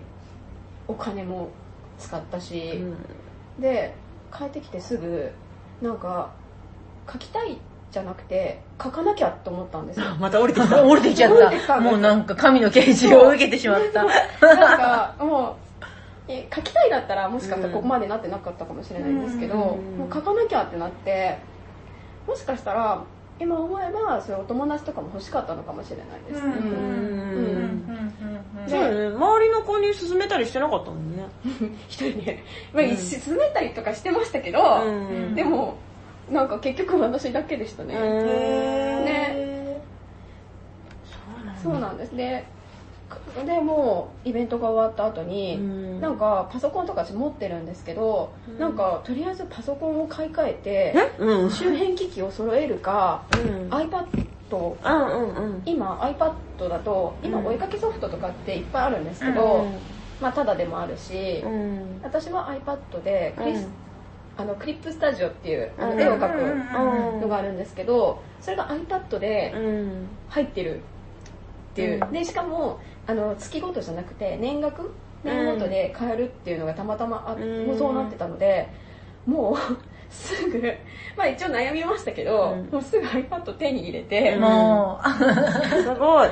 お金も使ったし、で帰ってきてすぐなんか書きたいじゃなくて書かなきゃと思ったんですよ。また降りてきた。降りてきちゃった。もうなんか神の啓示を受けてしまった。なんかもうえ書きたいだったらもしかしたらここまでなってなかったかもしれないんですけど、うん。もう書かなきゃってなってもしかしたら今思えばそういうお友達とかも欲しかったのかもしれないですね。周りの子に勧めたりしてなかったもんね。一人ね、まあ、進めたりとかしてましたけど、うん。でもなんか結局私だけでしたね、ね。そうなんです。ででもうイベントが終わった後に、うんなんかパソコンとか私持ってるんですけど、なんかとりあえずパソコンを買い替えてえ？うん。周辺機器を揃えるか、うん。iPad うんうんうん。今 iPad だと今うんお絵かきソフトとかっていっぱいあるんですけど、まあただでもあるし、うん。私は iPad でクリス、うんあのクリップスタジオっていうあうんの絵を描うんくのがあるんですけどそれが iPad でうん。入ってるっていう、うんでしかもあの月ごとじゃなくて年額？年ごとで買えるっていうのがたまたまあ、うん。もうそうなってたのでもう すぐまあ一応悩みましたけど、うん。もうすぐ iPad 手に入れて、うん。も すごい。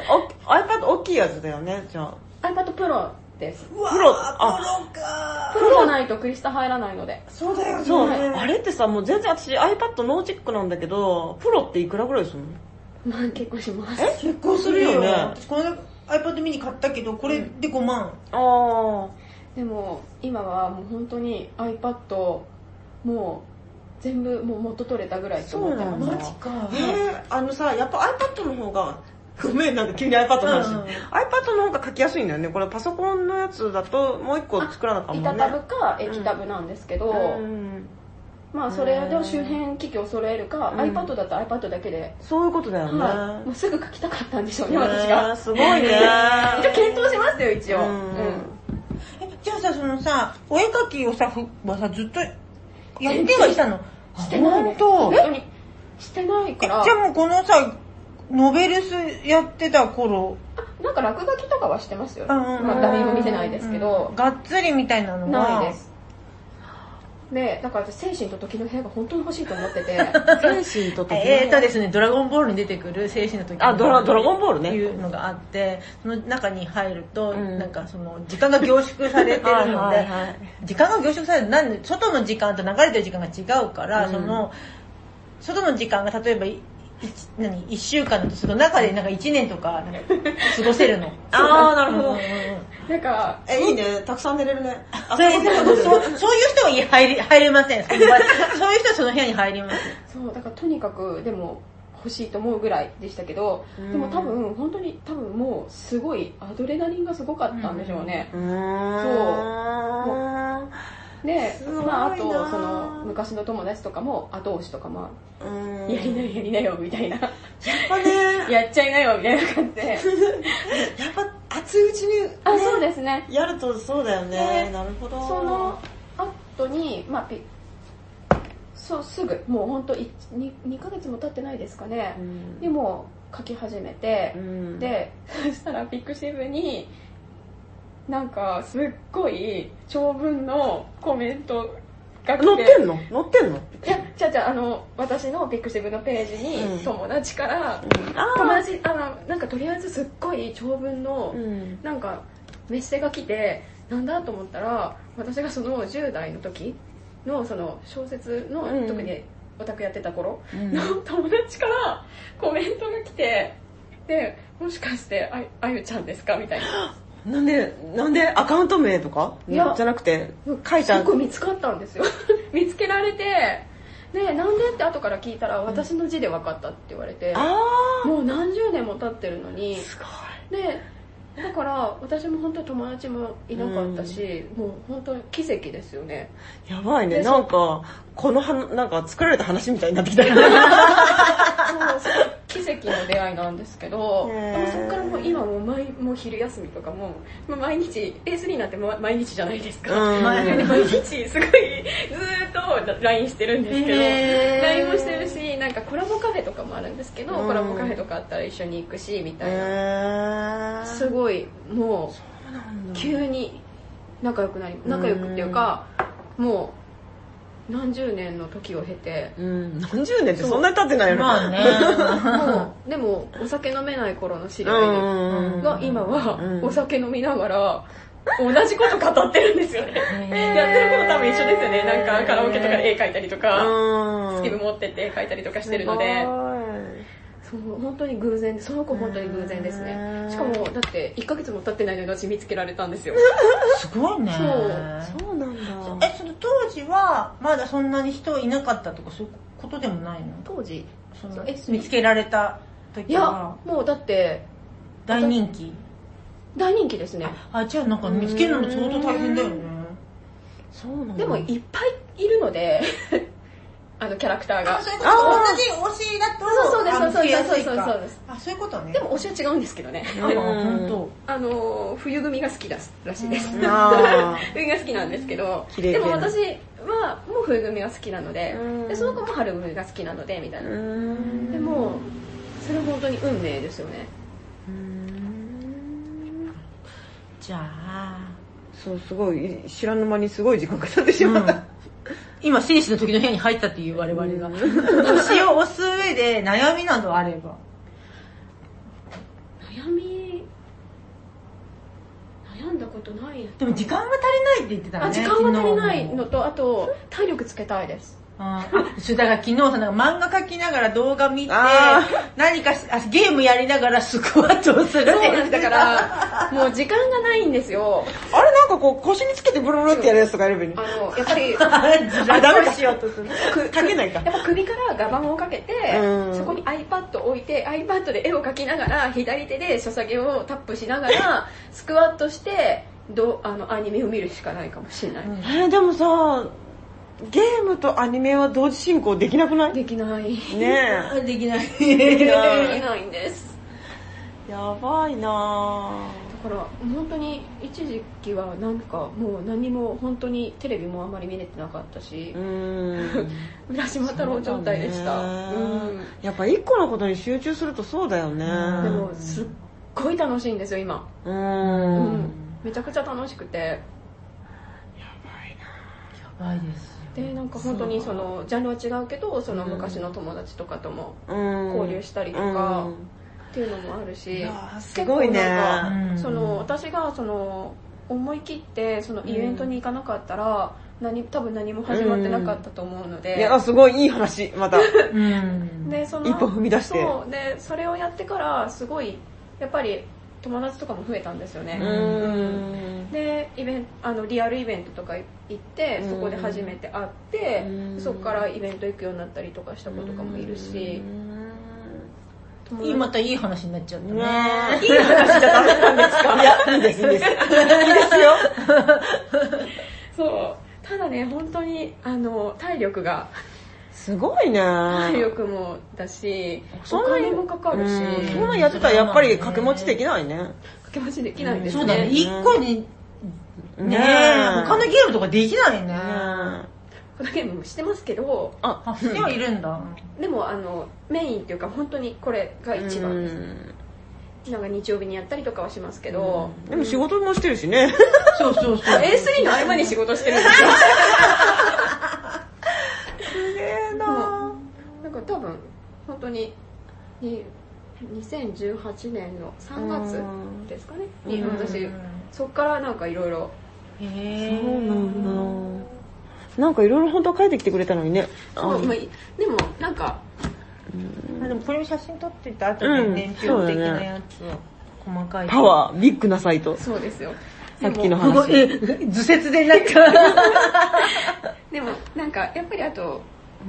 お iPad 大きいやつだよね、じゃあ。iPad Pro です。う、うわプロ。プロか。プロじゃないとクリスタ入らないので。そうだよね。そう、あれってさ、もう全然私 iPad ノーチックなんだけど、プロっていくらぐらいするの？まあ結構します。え？結構するよね。私この間 iPad mini 買ったけど、これで5万。あでも今はもう本当に iPad もう全部もう元取れたぐらいと思ってますそうなんだマジか。あ。えー、あのさ、やっぱ iPad の方が、ごめん、なんか急に iPad の話。うん iPad の方が書きやすいんだよね。これパソコンのやつだともう一個作らなかったもんね。板タブか液タブなんですけど、うんまあそれで周辺機器を揃えるか、うん。iPad だと iPad だけで、そういうことだよね。はい、もうすぐ書きたかったんでしょうねね私が。すごいね。一応検討しましたよ一応、うん。えじゃあさ、そのさ、お絵描きをさ、ふはさ、ずっとやってはしたの？してないです本当に。してないえから。じゃあもうこのさ、ノベルスやってた頃、なんか落書きとかはしてますよ、うんうんうん。まあ、誰にも見せないですけど、がっつりみたいなのは？ないですでだから私精神と時の部屋が本当に欲しいと思ってて。精神と時えーとですね、ドラゴンボールに出てくる精神の時あドラドラゴンボールね。いうのがあって、その中に入ると、うん。なんかその時間が凝縮されてるので、はいはいはい。時間が凝縮されるなんで、外の時間と流れてる時間が違うから、うん。その、外の時間が例えば、何？一週間だとその中でなんか一年とかなんか過ごせるの。あーなるほどうんうんうんなんかえ、いいね。たくさん寝れるね。あそれそうそうそういう人は家入り入れません。そういう人はその部屋に入ります。そうだからとにかくでも欲しいと思うぐらいでしたけど、うんでも多分本当に多分もうすごいアドレナリンがすごかったんでしょうね、うーん。ですごいなまあ、あとその昔の友達とかも後押しとかもうん。やりなよやりなよみたいな。やっぱね、やっちゃいなよみたいな感じで。やっぱ熱いうちに、ね、あそうですね。やるとそうだよね。ね。なるほど。その後にまあピそうすぐ。もう本当 2, 2ヶ月も経ってないですかね。う、ん、でもう書き始めて。う、ん、でそしたらピクシブになんかすっごい長文のコメントが来て乗ってんの？乗ってんの？いやじゃあじゃああの私のピクシブのページうん。に友達から、あ友達あのなんかとりあえずすっごい長文の、うん。なんかメッセが来てなんだと思ったら私がその10代の時のその小説の、うん。特にオタクやってた頃うん。の友達からコメントが来てでもしかしてああゆちゃんですか？みたいな なんで、なんでアカウント名とか？いや。じゃなくて、書いたよく見つかったんですよ。見つけられてでなんでって後から聞いたら私の字で分かったって言われて、あもう何十年も経ってるのに。ー、すごい。でだから私も本当に友達もいなかったし、もう本当に奇跡ですよね。やばいね。でなんか、このは、なんか作られた話みたいになってきた。そうそう奇跡の出会いなんですけどでもそこからもう今もう毎もう昼休みとかももう毎日 A3 なんてま毎日じゃないですか、うん 毎日すごいずーっと LINE してるんですけど LINE もしてるしなんかコラボカフェとかもあるんですけど、うん。コラボカフェとかあったら一緒に行くしみたいな、えー。すごいもう急に仲良くなり仲良くっていうかもう何十年の時を経て。うん、何十年ってそんなに経ってないよね。まあね。も うでもお酒飲めない頃の知り合いうんが今はうん。お酒飲みながら同じこと語ってるんですよね。やってること多分一緒ですよね。なんかカラオケとかで絵描いたりとかうん。スケブ持ってって絵描いたりとかしてるのでそう。本当に偶然でその子本当に偶然ですね。しかもだって1ヶ月も経ってないのに私見つけられたんですよ。すごいね。そう。そうなんだ。えその当時はまだそんなに人いなかったとかそういうことでもないの？当時？そのえ見つけられたいや時はもうだって大人気？大人気ですね。あじゃあなんか見つけるの相当大変だよね。そうなん。だでもいっぱいいるのであのキャラクターが。あそういうこと。同じ推しだとそうそうそうそうそうそう。そうですあそういうことね。でも推しは違うんですけどね。あ本あの冬組が好きだらしいです。あ 冬が好きなんですけど。でも私はもう冬組が好きなのでうん。でその子も春組が好きなのでみたいな。でもそれは本当に運命ですよね。うん。当じゃあ。そうすごい知らぬ間にすごい時間が経ってしまった、今生死の時の部屋に入ったっていう我々が。推しを押す上で悩みなどあれば。悩み悩んだことない。でも時間が足りないって言ってたねあ時間が足りないのとあと体力つけたいですあそれだから昨日さなんか漫画描きながら動画見てあ何かしあゲームやりながらスクワットをするってだ言ってたからもう時間がないんですよ。あれなんかこう腰につけてブルブルってやるやつとかやればいいの？あのやっぱりあダメしようとするくかけないか。やっぱ首からガバンをかけて、うん。そこに iPad を置いて iPad で絵を描きながら左手で書作業をタップしながらスクワットしてどあのアニメを見るしかないかもしれない、えーでもさゲームとアニメは同時進行できなくない？できない。ねあできないえ。できない。できない。んですやばいなだから本当に一時期はなんかもう何も本当にテレビもあんまり見れてなかったし。ぁう、ん。浦島太郎状態でした。やっぱ一個のことに集中するとそうだよね。でもすっごい楽しいんですよ今、ううん。んめちゃくちゃ楽しくて。やばいですでなんか本当にそのジャンルは違うけどその昔の友達とかともうん。交流したりとかっていうのもあるし、すごいね。その私がその思い切ってそのイベントに行かなかったら、何多分何も始まってなかったと思うので、いやすごいいい話また。うん。でその一歩踏み出して。そう。でそれをやってからすごいやっぱり友達とかも増えたんですよね、うん。でイベンあのリアルイベントとか行ってそこで初めて会って、うん。そこからイベント行くようになったりとかした子とかもいるし、いいまたいい話になっちゃったね。いい話じゃダメなんですか？いやいいですいいです。いいですよ。そう。ただね本当にあの体力がすごいね。体力もだしおそんなに金もかかるし。うん。そんなんやってたらやっぱり掛け持ちできないね。掛け持ちできないですね。そうだね。一個にね他のゲームとかできないね。ねこのゲームもしてますけどああしてはいるんだ。でもあのメインっていうか本当にこれが一番です。なんか日曜日にやったりとかはしますけど、でも仕事もしてるしね。そうそうそう。A3 の合間に仕事してるんですよすげえなんか多分本当にに2018年の3月ですかねに私そっからなんかいろいろへそうなんだなんかいろいろ本当は書いてきてくれたのにねそうでもなんかあでもこれを写真撮ってて後うんで年表的なやつを細かいパワービッグなサイトそうですよさっきの話図説でなんかでもなんかやっぱりあと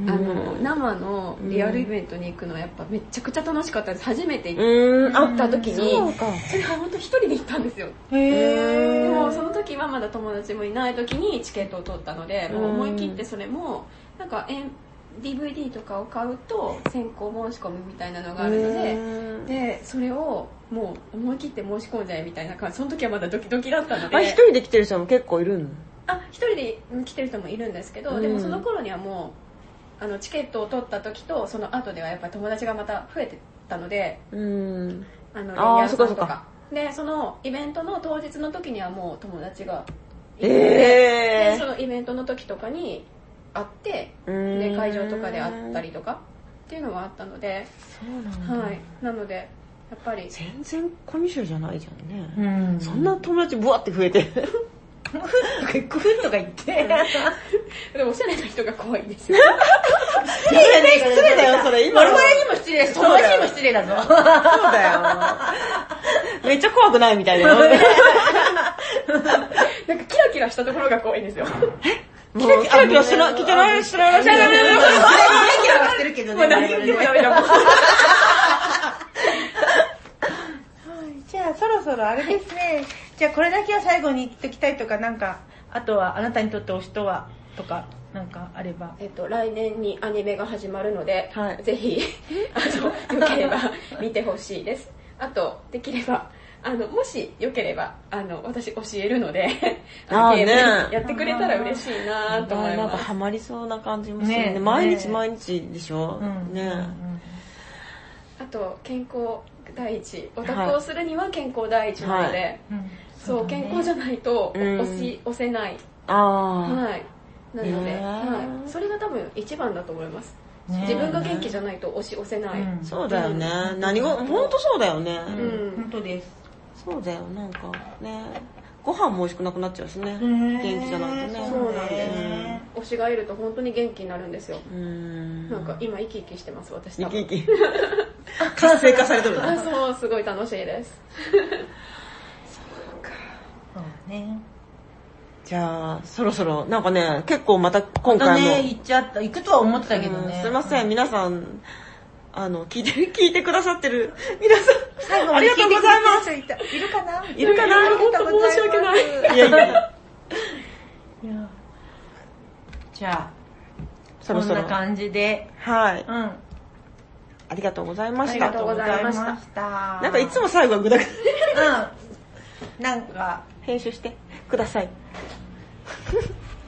あの生のリアルイベントに行くのはやっぱめちゃくちゃ楽しかったです。初めて行った。時に。そうか。それは本当一人で行ったんですよ。へでもその時はまだ友達もいない時にチケットを取ったのでもう思い切ってそれもなんか DVD とかを買うと先行申し込みみたいなのがあるのででそれをもう思い切って申し込んじゃえみたいな感じ。その時はまだドキドキだったので。あ一人で来てる人も結構いるの？あ一人で来てる人もいるんですけど、うん。でもその頃にはもうあのチケットを取った時とその後ではやっぱ友達がまた増えてたのでうん。あのレイヤーさんとか。でそのイベントの当日の時にはもう友達がいて、えでそのイベントの時とかに会ってーで会場とかで会ったりとかっていうのがあったので、そうなんだ。はい、なのでやっぱり。全然コミュ障じゃないじゃんね。うん。そんな友達ブワって増えてクフとか言ってでもおしゃれな人が怖いんですよ失礼じゃね失礼だよそれ今の我々にも失礼だし、友達にも失礼だぞ。そうだよ。めっちゃ怖くないみたいだよ。なんかキラキラしたところが怖いんですよ。キラキラキラしてない、聞いてない、してないらしいよ。キラキラはしてるけどね。もう何言ってもダメだもん。じゃあそろそろあれですね。じゃあこれだけは最後に言っときたいとか、なんか、あとはあなたにとって推しとは、とか、なんかあれば。えっと、来年にアニメが始まるので、はいぜひ、あの、よければ見てほしいです。あと、できれば、あの、もしよければ、あの、私教えるので、のゲームやってくれたら嬉しいなと思いなんかます。ハマりそうな感じもするね。ね毎日ね毎日でしょうん。ねあと、健康第一。オタクをするには健康第一なので、はいうんそう、健康じゃないとうん押し、押せない。あはい。なので、はい。それが多分一番だと思います。ね自分が元気じゃないと押し押せない。うんあ。そうだよね。何が、ほんとそうだよね。うん本当です。そうだよ、なんかね。ご飯も美味しくなくなっちゃうしね。元元気じゃないとね。そうなんですね推しがいると本当に元気になるんですよ。うん。なんか今生き生きしてます、私。生き生き。活性化されてるあね。そう、すごい楽しいです。そうね。じゃあ、そろそろ、なんかね、結構また今回も。ね、行っちゃった。行くとは思ってたけどうんね。すいません、皆さん、あの、聞いて、聞いてくださってる皆さん、最後ありがとうございます。いるかな？いるかな？ありがとうございます申し訳ないいやいやいやじゃあ、そろそろこんな。感じで。はい。うん。ありがとうございまあした。りがとうございましたたなんかいつも最後はグダグダ。うん。なんか、編集してください。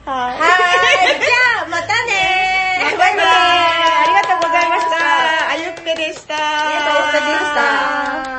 ははーい。じゃあ、またねーバイバイ。ありがとうございました。ゆっぺでした。ありがとうございました。